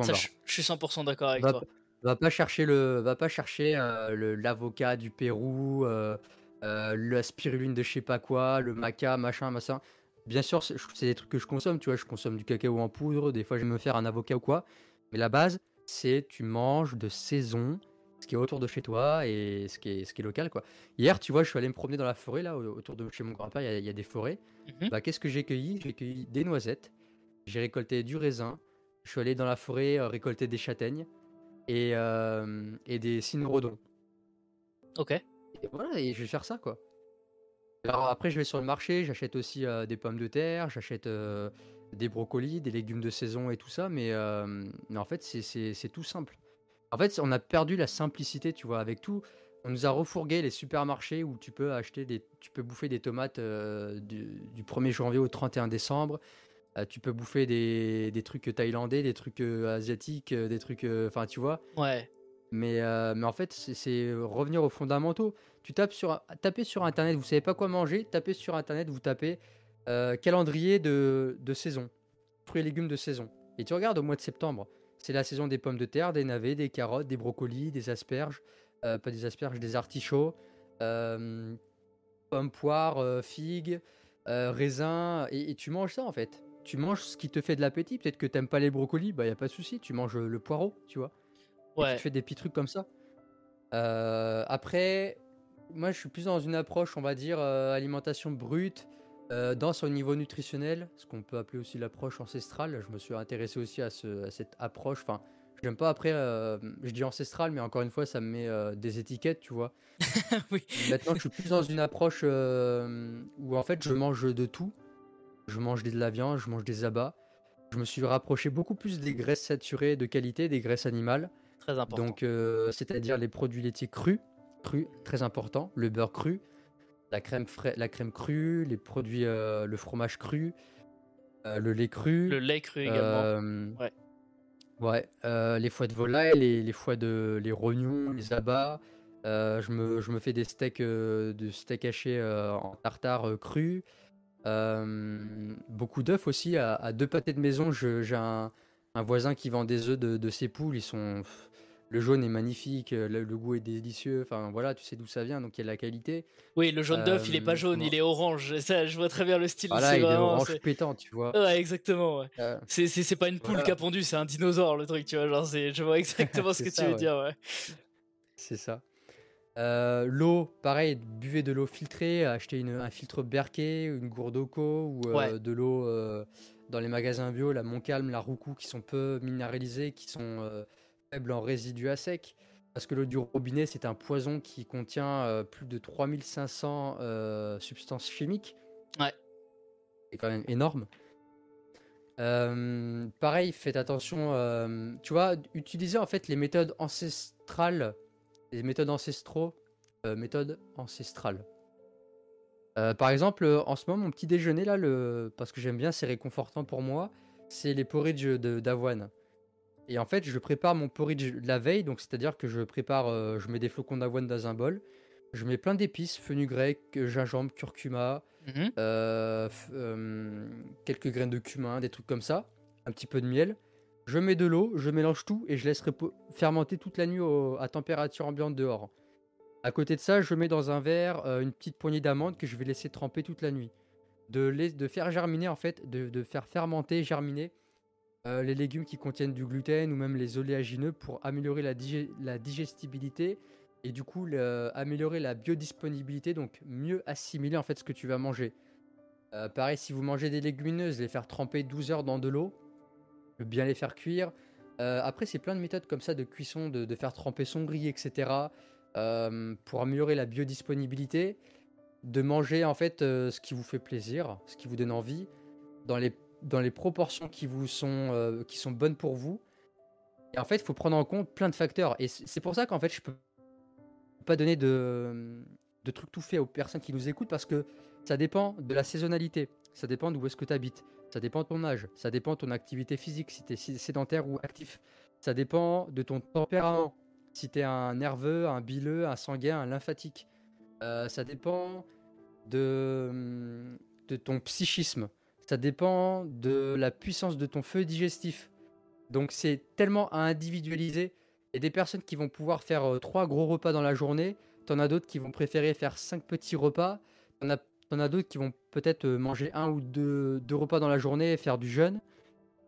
Ça, je, suis 100% d'accord avec toi. Va pas chercher le, va pas chercher euh, l'avocat du Pérou, euh, euh, la spiruline de je sais pas quoi, le maca, machin, machin. Bien sûr, c'est des trucs que je consomme, tu vois, je consomme du cacao en poudre, des fois je vais me faire un avocat ou quoi. Mais la base, c'est tu manges de saison, ce qui est autour de chez toi et ce qui est, ce qui est local, quoi. Hier, tu vois, je suis allé me promener dans la forêt, là, autour de chez mon grand-père, il y, a des forêts. Mmh bah, qu'est-ce que j'ai cueilli? J'ai cueilli des noisettes, j'ai récolté du raisin, je suis allé dans la forêt récolter des châtaignes et, euh, et des cynorhodons. Ok. Et voilà, et je vais faire ça, quoi. Alors après, je vais sur le marché, j'achète aussi euh, des pommes de terre, j'achète euh, des brocolis, des légumes de saison et tout ça, mais, mais en fait, c'est tout simple. En fait, on a perdu la simplicité, tu vois, avec tout. On nous a refourgué les supermarchés où tu peux acheter des, tu peux bouffer des tomates du, du, 1er janvier au 31 décembre, euh, tu peux bouffer des, des, trucs thaïlandais, des trucs euh, asiatiques, euh, des trucs. Enfin, tu vois. Ouais. Mais, mais en fait, c'est revenir aux fondamentaux. Tu tapes sur, tapez sur Internet, vous savez pas quoi manger, tapez sur Internet, vous tapez calendrier de, de, saison, fruits et légumes de saison. Et tu regardes au mois de septembre, c'est la saison des pommes de terre, des navets, des carottes, des brocolis, des asperges, pas des asperges, des artichauts, pommes, poires, figues, raisins, et, et, tu manges ça en fait tu manges ce qui te fait de l'appétit. Peut-être que t'aimes pas les brocolis, bah y a pas de souci, tu manges le poireau, tu vois. Ouais. tu fais des petits trucs comme ça. Euh, après, moi je suis plus dans une approche, on va dire, euh, alimentation brute, euh, dans son niveau nutritionnel, ce qu'on peut appeler aussi l'approche ancestrale. Je me suis intéressé aussi à, ce, à cette approche. Enfin, j'aime pas après, je dis ancestrale, mais encore une fois, ça me met des étiquettes, tu vois. oui. Maintenant, je suis plus dans une approche où en fait je mange de tout je mange de la viande, je mange des abats. Je me suis rapproché beaucoup plus des graisses saturées de qualité, des graisses animales. Très important. Donc, euh, c'est-à-dire les produits laitiers crus, crus, très important, le beurre cru, la crème, frais, la crème crue, les produits, euh, le fromage cru, euh, le lait cru. Le lait cru également. ouais. Ouais, les foies de volaille, les, les foies de, les rognons, les abats. je, me, je me fais des steaks, de steaks hachés en tartare cru. Euh, beaucoup d'œufs aussi. À, deux pâtés de maison, j'ai un, voisin qui vend des œufs de, ses poules. Ils sont. Le jaune est magnifique, le, goût est délicieux. Enfin voilà, tu sais d'où ça vient, donc il y a de la qualité. Oui, le jaune d'œuf, il est pas euh, jaune, il est orange. Ça, je vois très bien le style. Voilà, il est orange pétant, tu vois. Ouais, exactement. Ouais. Euh, c'est pas une poule qui a pondu, c'est un dinosaure le truc, tu vois. Genre, je vois exactement ce que tu veux dire, ouais. C'est ça. Euh, l'eau, pareil, buvez de l'eau filtrée, achetez une- un filtre Berkey, une gourde Oco ou euh, Ouais. de l'eau euh, dans les magasins bio, la Montcalm, la Roucou, qui sont peu minéralisées, qui sont faibles en résidus à sec. Parce que l'eau du robinet, c'est un poison qui contient plus de 3500 euh, substances chimiques. Ouais. C'est quand même énorme. Pareil, faites attention. tu vois, utilisez en fait les méthodes ancestrales, les méthodes ancestraux, euh, méthodes ancestrales. Euh, par exemple, euh, en ce moment, mon petit déjeuner là, le... parce que j'aime bien, c'est réconfortant pour moi, c'est les porridge d'avoine. Et en fait, je prépare mon porridge la veille, donc c'est-à-dire que je prépare, euh, je mets des flocons d'avoine dans un bol, je mets plein d'épices, fenugrec, gingembre, curcuma, Mhm. quelques graines de cumin, des trucs comme ça, un petit peu de miel. Je mets de l'eau, je mélange tout et je laisse fermenter toute la nuit à température ambiante dehors. À côté de ça, je mets dans un verre euh, une petite poignée d'amandes que je vais laisser tremper toute la nuit. De, faire germiner en fait, de, faire fermenter, germiner euh, les légumes qui contiennent du gluten ou même les oléagineux pour améliorer la, digestibilité et du coup améliorer la biodisponibilité, donc mieux assimiler en fait ce que tu vas manger. Euh, pareil, si vous mangez des légumineuses, les faire tremper 12 heures dans de l'eau, bien les faire cuire. Euh, après, c'est plein de méthodes comme ça de cuisson, de, faire tremper son riz, etc. euh, pour améliorer la biodisponibilité, de manger en fait euh, ce qui vous fait plaisir, ce qui vous donne envie, dans les, dans les proportions qui vous sont, qui sont bonnes pour vous. Et en fait, il faut prendre en compte plein de facteurs. Et c'est pour ça qu'en fait, je peux pas donner de, de trucs tout faits aux personnes qui nous écoutent parce que ça dépend de la saisonnalité, ça dépend d'où est-ce que tu habites, ça dépend de ton âge, ça dépend de ton activité physique, si tu es sédentaire ou actif, ça dépend de ton tempérament, si tu es un nerveux, un bileux, un sanguin, un lymphatique, Euh, ça dépend de, de ton psychisme, ça dépend de la puissance de ton feu digestif. Donc c'est tellement à individualiser. A des personnes qui vont pouvoir faire euh, trois gros repas dans la journée. T'en as d'autres qui vont préférer faire cinq petits repas. T'en as d'autres qui vont peut-être euh, manger un ou deux, deux repas dans la journée et faire du jeûne.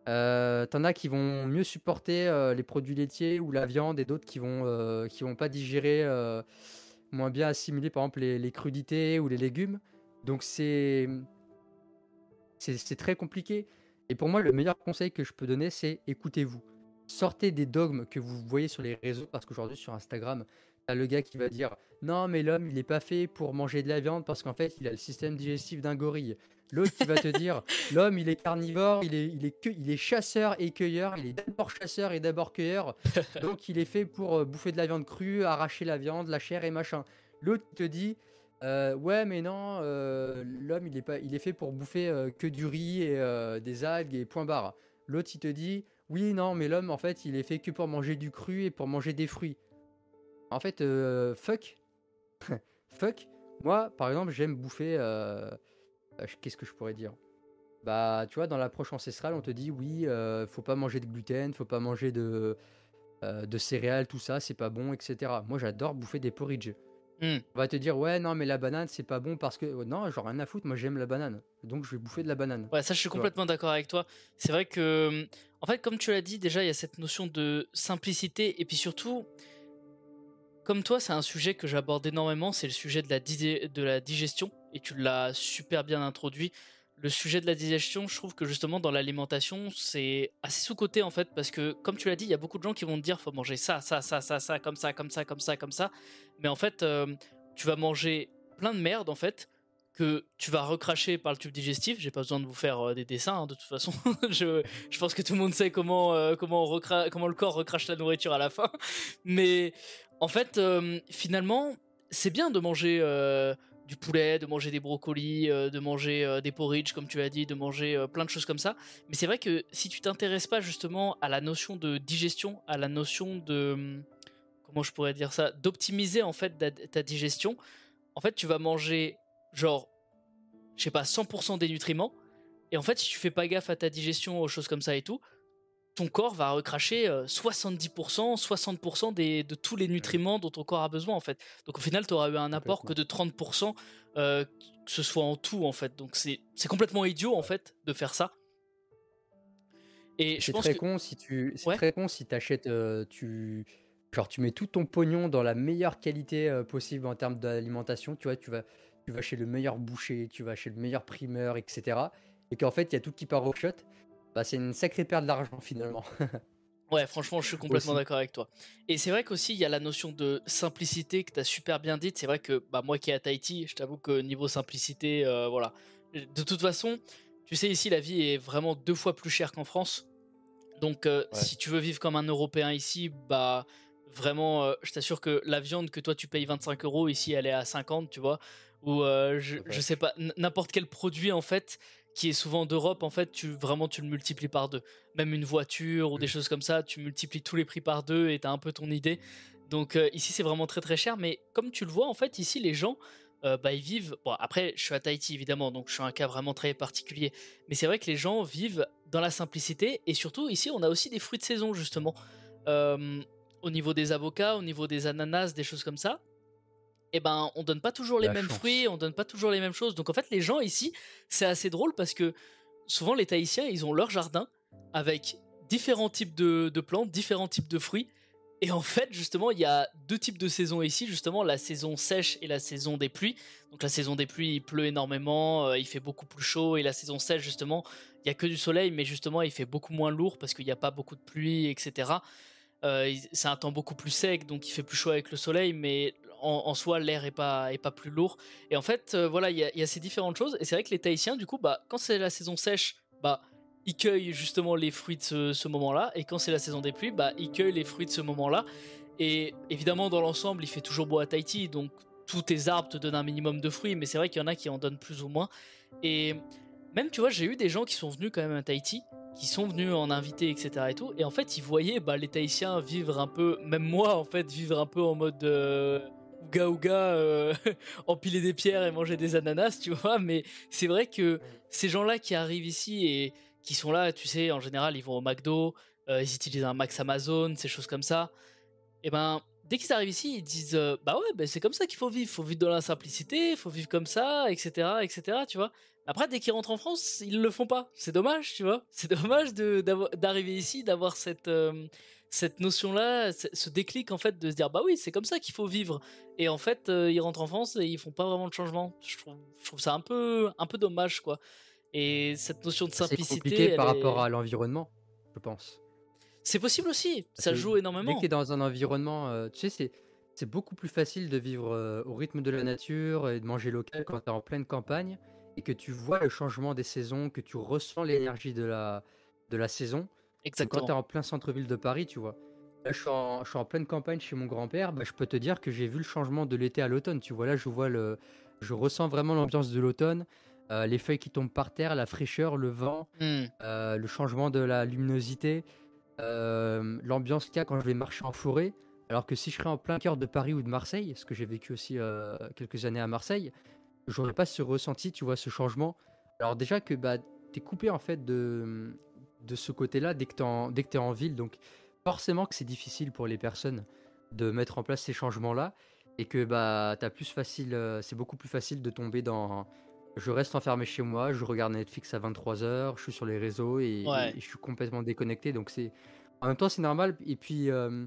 Euh, T'en as qui vont mieux supporter euh, les produits laitiers ou la viande et d'autres qui vont qui vont pas digérer, moins bien assimiler par exemple les, crudités ou les légumes. Donc c'est c'est très compliqué. Et pour moi, le meilleur conseil que je peux donner, c'est écoutez-vous. Sortez des dogmes que vous voyez sur les réseaux, parce qu'aujourd'hui sur Instagram, le gars qui va dire non mais l'homme il est pas fait pour manger de la viande parce qu'en fait il a le système digestif d'un gorille. L'autre qui va te dire l'homme il est carnivore, il est, il est que, il est chasseur et cueilleur, il est d'abord chasseur et d'abord cueilleur, donc il est fait pour euh, bouffer de la viande crue, arracher la viande, la chair et machin. L'autre te dit euh, ouais mais non euh, l'homme il est pas il est fait pour bouffer euh, que du riz et des algues et point barre. L'autre il te dit oui non mais l'homme en fait il est fait que pour manger du cru et pour manger des fruits. En fait euh, fuck fuck moi par exemple j'aime bouffer euh, euh, qu'est-ce que je pourrais dire? Bah tu vois dans l'approche ancestrale on te dit oui euh, faut pas manger de gluten faut pas manger de de céréales tout ça c'est pas bon etc. Moi j'adore bouffer des porridge. Hmm. On va te dire ouais non mais la banane c'est pas bon parce que non j'en ai rien à foutre moi j'aime la banane donc je vais bouffer de la banane. Ouais, ça, je suis complètement d'accord avec toi. C'est vrai que, en fait, comme tu l'as dit, déjà, il y a cette notion de simplicité. Et puis surtout, comme toi, c'est un sujet que j'aborde énormément. C'est le sujet de la, de la digestion. Et tu l'as super bien introduit. Le sujet de la digestion, je trouve que justement, dans l'alimentation, c'est assez sous-côté, en fait. Parce que, comme tu l'as dit, il y a beaucoup de gens qui vont te dire faut manger ça, ça, ça, ça, ça, comme ça, comme ça, comme ça, comme ça. Mais en fait, euh, tu vas manger plein de merde, en fait que tu vas recracher par le tube digestif. J'ai pas besoin de vous faire euh, des dessins hein, de toute façon. je, je pense que tout le monde sait comment euh, comment, on comment le corps recrache la nourriture à la fin. Mais en fait, euh, finalement, c'est bien de manger euh, du poulet, de manger des brocolis, euh, de manger des porridge comme tu as dit, de manger plein de choses comme ça. Mais c'est vrai que si tu t'intéresses pas justement à la notion de digestion, à la notion de hum, comment je pourrais dire ça, d'optimiser en fait ta, ta digestion, en fait tu vas manger genre, je sais pas, 100% des nutriments. Et en fait, si tu fais pas gaffe à ta digestion, aux choses comme ça et tout, ton corps va recracher euh, 70%, 60% des, de tous les nutriments dont ton corps a besoin en fait. Donc au final, tu auras eu un apport que de 30%, euh, que ce soit en tout en fait. Donc c'est complètement idiot en fait de faire ça. Et je pense très que... con si tu c'est Ouais. très con si t'achètes euh, tu Genre, tu mets tout ton pognon dans la meilleure qualité euh, possible en termes d'alimentation. Tu vois, tu vas, tu vas chez le meilleur boucher, tu vas chez le meilleur primeur, etc. Et qu'en fait, il y a tout qui part au shot. Bah, c'est une sacrée perte d'argent finalement. Ouais, franchement, je suis complètement d'accord avec toi. Et c'est vrai qu'aussi, il y a la notion de simplicité que tu as super bien dite. C'est vrai que bah, moi qui est à Tahiti, je t'avoue que niveau simplicité, euh, voilà. De toute façon, tu sais, ici, la vie est vraiment deux fois plus chère qu'en France. Donc, euh, si tu veux vivre comme un Européen ici, bah vraiment, euh, je t'assure que la viande que toi tu payes 25 euros, ici, elle est à 50, tu vois. Ou je, je sais pas, n'importe quel produit en fait qui est souvent d'Europe, en fait, tu vraiment tu le multiplies par deux. Même une voiture ou des choses comme ça, tu multiplies tous les prix par deux et t'as un peu ton idée. Donc euh, ici c'est vraiment très très cher, mais comme tu le vois en fait ici les gens euh, bah, ils vivent. Bon après je suis à Tahiti évidemment donc je suis un cas vraiment très particulier, mais c'est vrai que les gens vivent dans la simplicité et surtout ici on a aussi des fruits de saison justement. Euh, au niveau des avocats, au niveau des ananas, des choses comme ça eh ben on donne pas toujours les mêmes fruits, on donne pas toujours les mêmes choses. Donc en fait les gens ici, c'est assez drôle parce que souvent les Tahitiens, ils ont leur jardin avec différents types de, plantes, différents types de fruits. Et en fait, justement, il y a deux types de saisons ici, justement, la saison sèche et la saison des pluies. Donc la saison des pluies, il pleut énormément, euh, il fait beaucoup plus chaud, et la saison sèche, justement, il y a que du soleil, mais justement, il fait beaucoup moins lourd parce qu'il n'y a pas beaucoup de pluie, etc. Euh, c'est un temps beaucoup plus sec, donc il fait plus chaud avec le soleil, mais en, soi l'air est pas est pas plus lourd et en fait euh, voilà il y a, ces différentes choses et c'est vrai que les Tahitiens du coup bah quand c'est la saison sèche bah ils cueillent justement les fruits de ce, moment-là et quand c'est la saison des pluies bah ils cueillent les fruits de ce moment-là et évidemment dans l'ensemble il fait toujours beau à Tahiti donc tous tes arbres te donnent un minimum de fruits mais c'est vrai qu'il y en a qui en donnent plus ou moins et même tu vois j'ai eu des gens qui sont venus quand même à Tahiti qui sont venus en invité, etc. Et tout. Et en fait, ils voyaient bah, les Tahitiens vivre un peu, même moi en fait, vivre un peu en mode euh, ouga ouga euh, empiler des pierres et manger des ananas, tu vois. Mais c'est vrai que ces gens-là qui arrivent ici et qui sont là, tu sais, en général, ils vont au McDo, euh, ils utilisent un Max Amazon, ces choses comme ça. Et ben, dès qu'ils arrivent ici, ils disent euh, bah ouais, ben c'est comme ça qu'il faut vivre, faut vivre dans la simplicité, faut vivre comme ça, etc., etc. Tu vois. Après, dès qu'ils rentrent en France, ils le font pas. C'est dommage, tu vois. C'est dommage d'arriver ici, d'avoir cette cette notion-là, ce déclic en fait de se dire bah oui, c'est comme ça qu'il faut vivre. Et en fait, euh, ils rentrent en France et ils font pas vraiment de changement. Je trouve, je trouve ça un peu, un peu dommage quoi. Et cette notion de simplicité. C'est compliqué par rapport à l'environnement, je pense. C'est possible aussi. ça joue énormément. Dès que es dans un environnement, euh, tu sais, c'est c'est beaucoup plus facile de vivre euh, au rythme de la nature et de manger local quand tu es en pleine campagne et que tu vois le changement des saisons, que tu ressens l'énergie de la, de la saison. Exactement. Quand tu es en plein centre-ville de Paris, tu vois. Là, je suis, en, je suis en pleine campagne chez mon grand-père. Bah, je peux te dire que j'ai vu le changement de l'été à l'automne. Tu vois, là, je vois le, je ressens vraiment l'ambiance de l'automne. Euh, les feuilles qui tombent par terre, la fraîcheur, le vent, mmh. euh, le changement de la luminosité, euh, l'ambiance qu'il y a quand je vais marcher en forêt. Alors que si je serais en plein cœur de Paris ou de Marseille, ce que j'ai vécu aussi quelques années à Marseille, j'aurais pas ce ressenti, tu vois, ce changement. Alors déjà que bah, tu es coupé en fait de, de ce côté-là dès que tu es, en ville. Donc forcément que c'est difficile pour les personnes de mettre en place ces changements-là et que bah as plus facile, euh, c'est beaucoup plus facile de tomber dans je reste enfermé chez moi, je regarde Netflix à 23h, je suis sur les réseaux et, je suis complètement déconnecté. Donc c'est en même temps c'est normal et puis euh,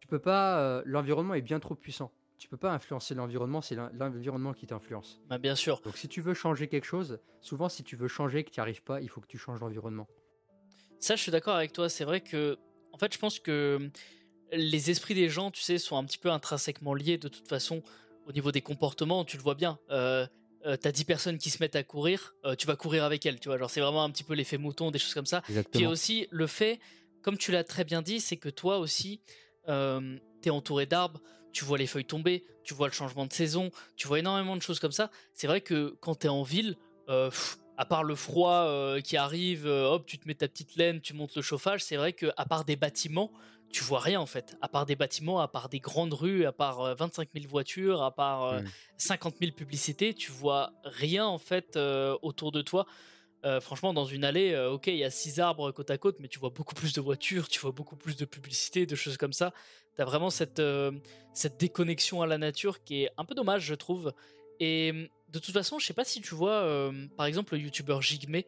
tu peux pas euh, l'environnement est bien trop puissant. Tu peux pas influencer l'environnement, c'est l'environnement qui t'influence. Bah bien sûr. Donc si tu veux changer quelque chose, souvent si tu veux changer et que tu n'y arrives pas, il faut que tu changes l'environnement. Ça, je suis d'accord avec toi. C'est vrai que, en fait, je pense que les esprits des gens, tu sais, sont un petit peu intrinsèquement liés de toute façon au niveau des comportements. Tu le vois bien. Euh, euh t'as 10 personnes qui se mettent à courir, euh, tu vas courir avec elles, tu vois. Genre, c'est vraiment un petit peu l'effet mouton, des choses comme ça. Puis aussi, le fait, comme tu l'as très bien dit, c'est que toi aussi, euh, t'es entouré d'arbres, tu vois les feuilles tomber, tu vois le changement de saison, tu vois énormément de choses comme ça. C'est vrai que quand t'es en ville, à part le froid euh, qui arrive, euh, hop, tu te mets ta petite laine, tu montes le chauffage, c'est vrai que à part des bâtiments, tu vois rien en fait. À part des bâtiments, à part des grandes rues, à part 25 euh, 000 voitures, à part 50 000 publicités, tu vois rien en fait autour de toi. franchement, dans une allée, ok, il y a six arbres côte à côte, mais tu vois beaucoup plus de voitures, tu vois beaucoup plus de publicités, de choses comme ça. Tu as vraiment cette, cette déconnexion à la nature qui est un peu dommage, je trouve. Et de toute façon, je sais pas si tu vois, euh, par exemple, le youtubeur Jigme.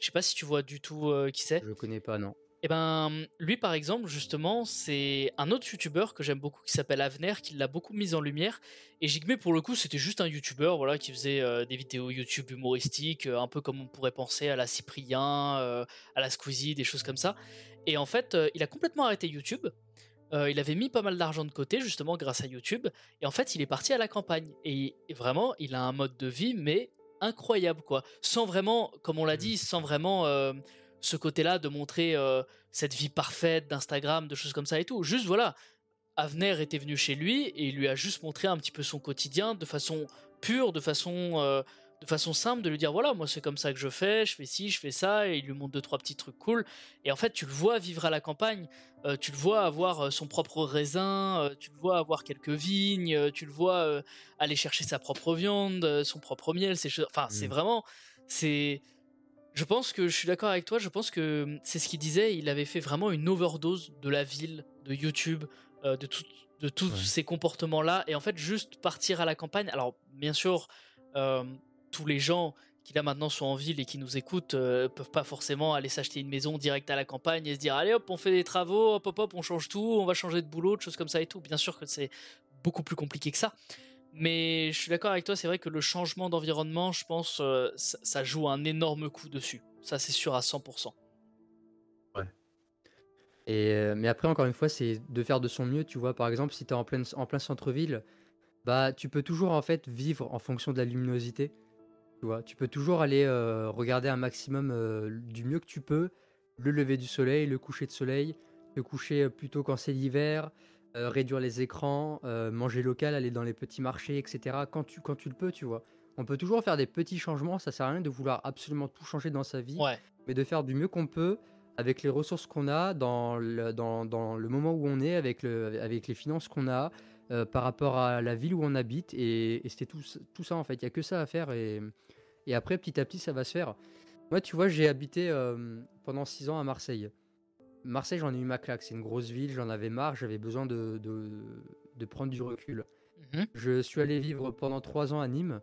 Je sais pas si tu vois du tout euh, qui c'est. Je connais pas, non. Et eh ben, lui par exemple, justement, c'est un autre youtubeur que j'aime beaucoup qui s'appelle Avner, qui l'a beaucoup mis en lumière. Et Jigme, pour le coup, c'était juste un youtubeur voilà, qui faisait euh, des vidéos YouTube humoristiques, un peu comme on pourrait penser à la Cyprien, à la Squeezie, des choses comme ça. Et en fait, il a complètement arrêté YouTube. Il avait mis pas mal d'argent de côté, justement, grâce à YouTube. Et en fait, il est parti à la campagne. Et, et vraiment, il a un mode de vie, mais incroyable, quoi. Sans vraiment, comme on l'a mmh. dit, sans vraiment ce côté-là de montrer euh, cette vie parfaite d'Instagram, de choses comme ça et tout. Juste voilà, Avner était venu chez lui et il lui a juste montré un petit peu son quotidien de façon pure, de façon euh, de façon simple, de lui dire voilà moi c'est comme ça que je fais, je fais ci, je fais ça et il lui montre deux trois petits trucs cool. Et en fait tu le vois vivre à la campagne, euh, tu le vois avoir son propre raisin, tu le vois avoir quelques vignes, tu le vois aller chercher sa propre viande, son propre miel, c'est enfin c'est mmh. vraiment c'est je pense que je suis d'accord avec toi. Je pense que hum, c'est ce qu'il disait. Il avait fait vraiment une overdose de la ville, de YouTube, euh, de, de tous ces comportements-là. Et en fait, juste partir à la campagne. Alors, bien sûr, euh, tous les gens qui là maintenant sont en ville et qui nous écoutent euh, peuvent pas forcément aller s'acheter une maison direct à la campagne et se dire allez hop on fait des travaux hop hop hop on change tout on va changer de boulot de choses comme ça et tout bien sûr que c'est beaucoup plus compliqué que ça mais je suis d'accord avec toi, c'est vrai que le changement d'environnement, je pense, euh, ça, joue un énorme coup dessus. Ça, c'est sûr à 100%. Ouais. Et, euh, mais après, encore une fois, c'est de faire de son mieux. Tu vois, par exemple, si tu es en plein, en plein centre-ville, bah, tu peux toujours en fait vivre en fonction de la luminosité. Tu vois, tu peux toujours aller euh, regarder un maximum du mieux que tu peux le lever du soleil, le coucher de soleil, te coucher plutôt quand c'est l'hiver. Euh, réduire les écrans, euh, manger local, aller dans les petits marchés, etc. Quand tu, quand tu le peux, tu vois. On peut toujours faire des petits changements, ça sert à rien de vouloir absolument tout changer dans sa vie, mais de faire du mieux qu'on peut avec les ressources qu'on a, dans le, dans, dans le moment où on est, avec, le, avec les finances qu'on a, euh, par rapport à la ville où on habite. Et, c'était tout, tout ça en fait, il n'y a que ça à faire. Et, et après, petit à petit, ça va se faire. Moi, tu vois, j'ai habité pendant six ans à Marseille. Marseille, j'en ai eu ma claque. C'est une grosse ville, j'en avais marre, j'avais besoin de, de, prendre du recul. Mhm. Je suis allé vivre pendant trois ans à Nîmes,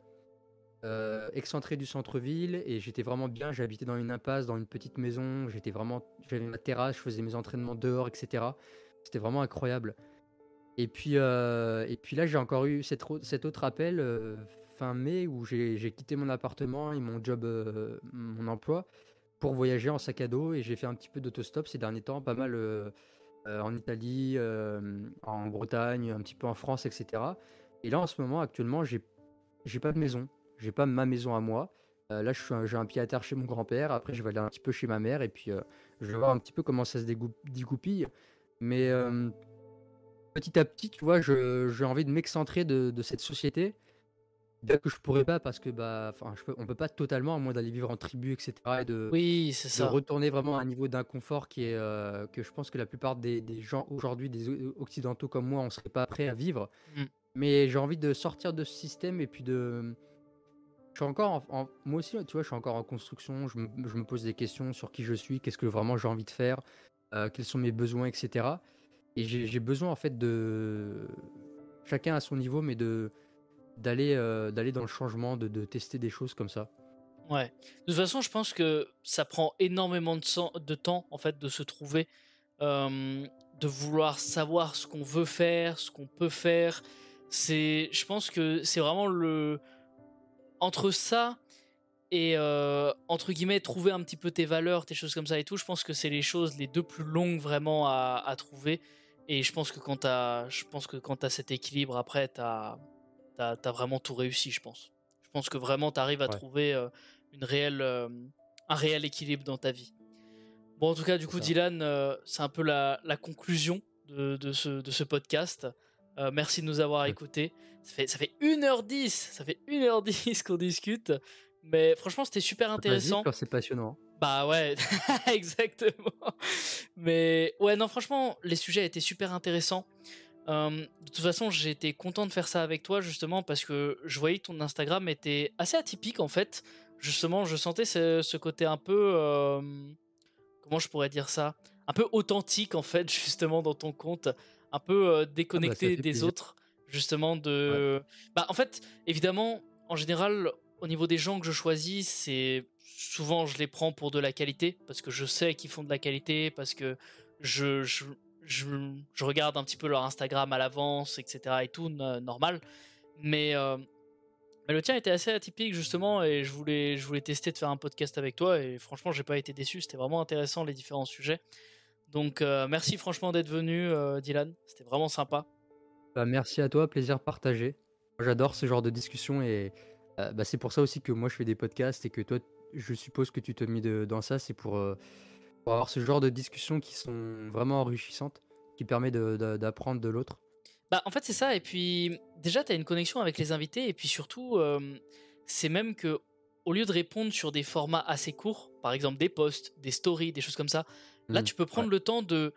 euh, excentré du centre-ville, et j'étais vraiment bien. J'habitais dans une impasse, dans une petite maison. J'étais vraiment, j'avais ma terrasse, je faisais mes entraînements dehors, etc. C'était vraiment incroyable. Et puis, euh, et puis là, j'ai encore eu cet, cet autre appel euh, fin mai où j'ai quitté mon appartement et mon job, mon emploi pour voyager en sac à dos et j'ai fait un petit peu d'autostop ces derniers temps, pas mal euh, euh, en Italie, euh, en Bretagne, un petit peu en France, etc. Et là en ce moment actuellement j'ai j'ai pas de maison, j'ai pas ma maison à moi. là j'ai un pied à terre chez mon grand-père, après je vais aller un petit peu chez ma mère et puis je vais voir un petit peu comment ça se dégoupille. Mais petit à petit, tu vois, j'ai envie de m'excentrer de, de cette société Bien que je pourrais pas parce que bah, je peux, on peut pas totalement, à moins d'aller vivre en tribu, etc. Et de, oui, c'est ça. retourner vraiment à un niveau d'inconfort qui est euh, que je pense que la plupart des, des gens aujourd'hui, des occidentaux comme moi, on serait pas prêts à vivre. Mmh. Mais j'ai envie de sortir de ce système et puis de. Je suis encore, en, moi aussi, tu vois, je suis encore en construction. Je me, je me pose des questions sur qui je suis, qu'est-ce que vraiment j'ai envie de faire, euh, quels sont mes besoins, etc. Et j'ai besoin en fait de chacun à son niveau, mais de d'aller euh, d'aller dans le changement, de, de, tester des choses comme ça. Ouais. De toute façon, je pense que ça prend énormément de, de temps en fait de se trouver, euh, de vouloir savoir ce qu'on veut faire, ce qu'on peut faire. C'est, je pense que c'est vraiment le entre ça et euh, entre guillemets trouver un petit peu tes valeurs, tes choses comme ça et tout. Je pense que c'est les choses les deux plus longues vraiment à, à trouver. Et je pense que quand t'as, je pense que quand as cet équilibre après, t'as t'as as vraiment tout réussi, je pense. Je pense que vraiment tu arrives à trouver euh, une réelle, euh, un réel équilibre dans ta vie. Bon, en tout cas, du coup, Dylan, euh, c'est un peu la, la conclusion de, de, ce, de, ce, podcast. merci de nous avoir écoutés. Ça fait, ça fait 1h10, ça fait 1h10 qu'on discute. Mais franchement, c'était super intéressant. C'est passionnant. Bah ouais, exactement. Mais ouais, non, franchement, les sujets étaient super intéressants. Euh, de toute façon, été content de faire ça avec toi justement parce que je voyais que ton Instagram était assez atypique en fait. Justement, je sentais ce, côté un peu, euh, comment je pourrais dire ça, un peu authentique en fait justement dans ton compte, un peu euh, déconnecté ah bah, des autres justement de. Bah en fait, évidemment, en général, au niveau des gens que je choisis, c'est souvent je les prends pour de la qualité parce que je sais qu'ils font de la qualité, parce que je, je, je, regarde un petit peu leur Instagram à l'avance, etc. et tout, normal. Mais, euh, mais le tien était assez atypique justement et je voulais, je voulais tester de faire un podcast avec toi et franchement j'ai pas été déçu, c'était vraiment intéressant les différents sujets. Donc euh, merci franchement d'être venu euh, Dylan, c'était vraiment sympa. Bah, merci à toi, plaisir partagé. J'adore ce genre de discussion et bah, c'est pour ça aussi que moi je fais des podcasts et que toi je suppose que tu te mis dans ça, c'est pour pour avoir ce genre de discussions qui sont vraiment enrichissantes, qui permet d'apprendre de, l'autre. Bah, en fait, c'est ça. Et puis, déjà, tu as une connexion avec les invités. Et puis surtout, euh, c'est même que, au lieu de répondre sur des formats assez courts, par exemple des posts, des stories, des choses comme ça, là, mmh, tu peux prendre le temps de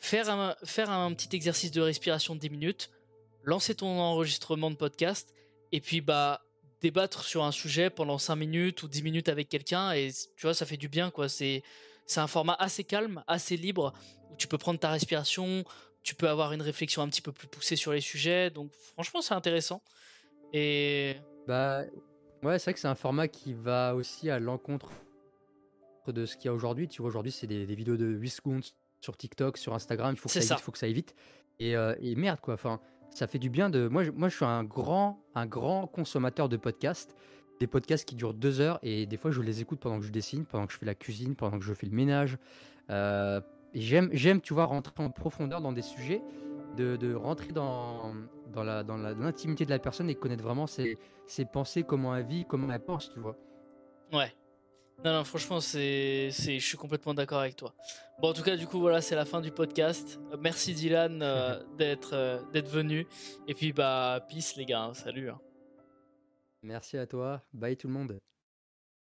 faire un, faire un petit exercice de respiration de 10 minutes, lancer ton enregistrement de podcast, et puis, bah, débattre sur un sujet pendant 5 minutes ou 10 minutes avec quelqu'un. Et tu vois, ça fait du bien, quoi. C'est c'est un format assez calme, assez libre, où tu peux prendre ta respiration, tu peux avoir une réflexion un petit peu plus poussée sur les sujets. Donc franchement, c'est intéressant. Et bah ouais, c'est vrai que c'est un format qui va aussi à l'encontre de ce qu'il y a aujourd'hui. Tu vois, aujourd'hui, c'est des, vidéos de 8 secondes sur TikTok, sur Instagram. Il faut que ça, aille faut que ça aille vite. Et, euh, et, merde, quoi. Enfin, ça fait du bien de. Moi, je, moi, je suis un grand, un grand consommateur de podcasts des podcasts qui durent deux heures et des fois je les écoute pendant que je dessine, pendant que je fais la cuisine, pendant que je fais le ménage. Euh, j'aime, j'aime, tu vois, rentrer en profondeur dans des sujets, de, rentrer dans, dans, la, dans l'intimité de la personne et connaître vraiment ses, ses pensées, comment elle vit, comment elle pense, tu vois. Ouais. Non, non, franchement, c'est, je suis complètement d'accord avec toi. Bon, en tout cas, du coup, voilà, c'est la fin du podcast. Euh, merci Dylan euh, d'être, d'être venu. Et puis, bah, peace les gars, hein. salut. Hein. Merci à toi. Bye tout le monde.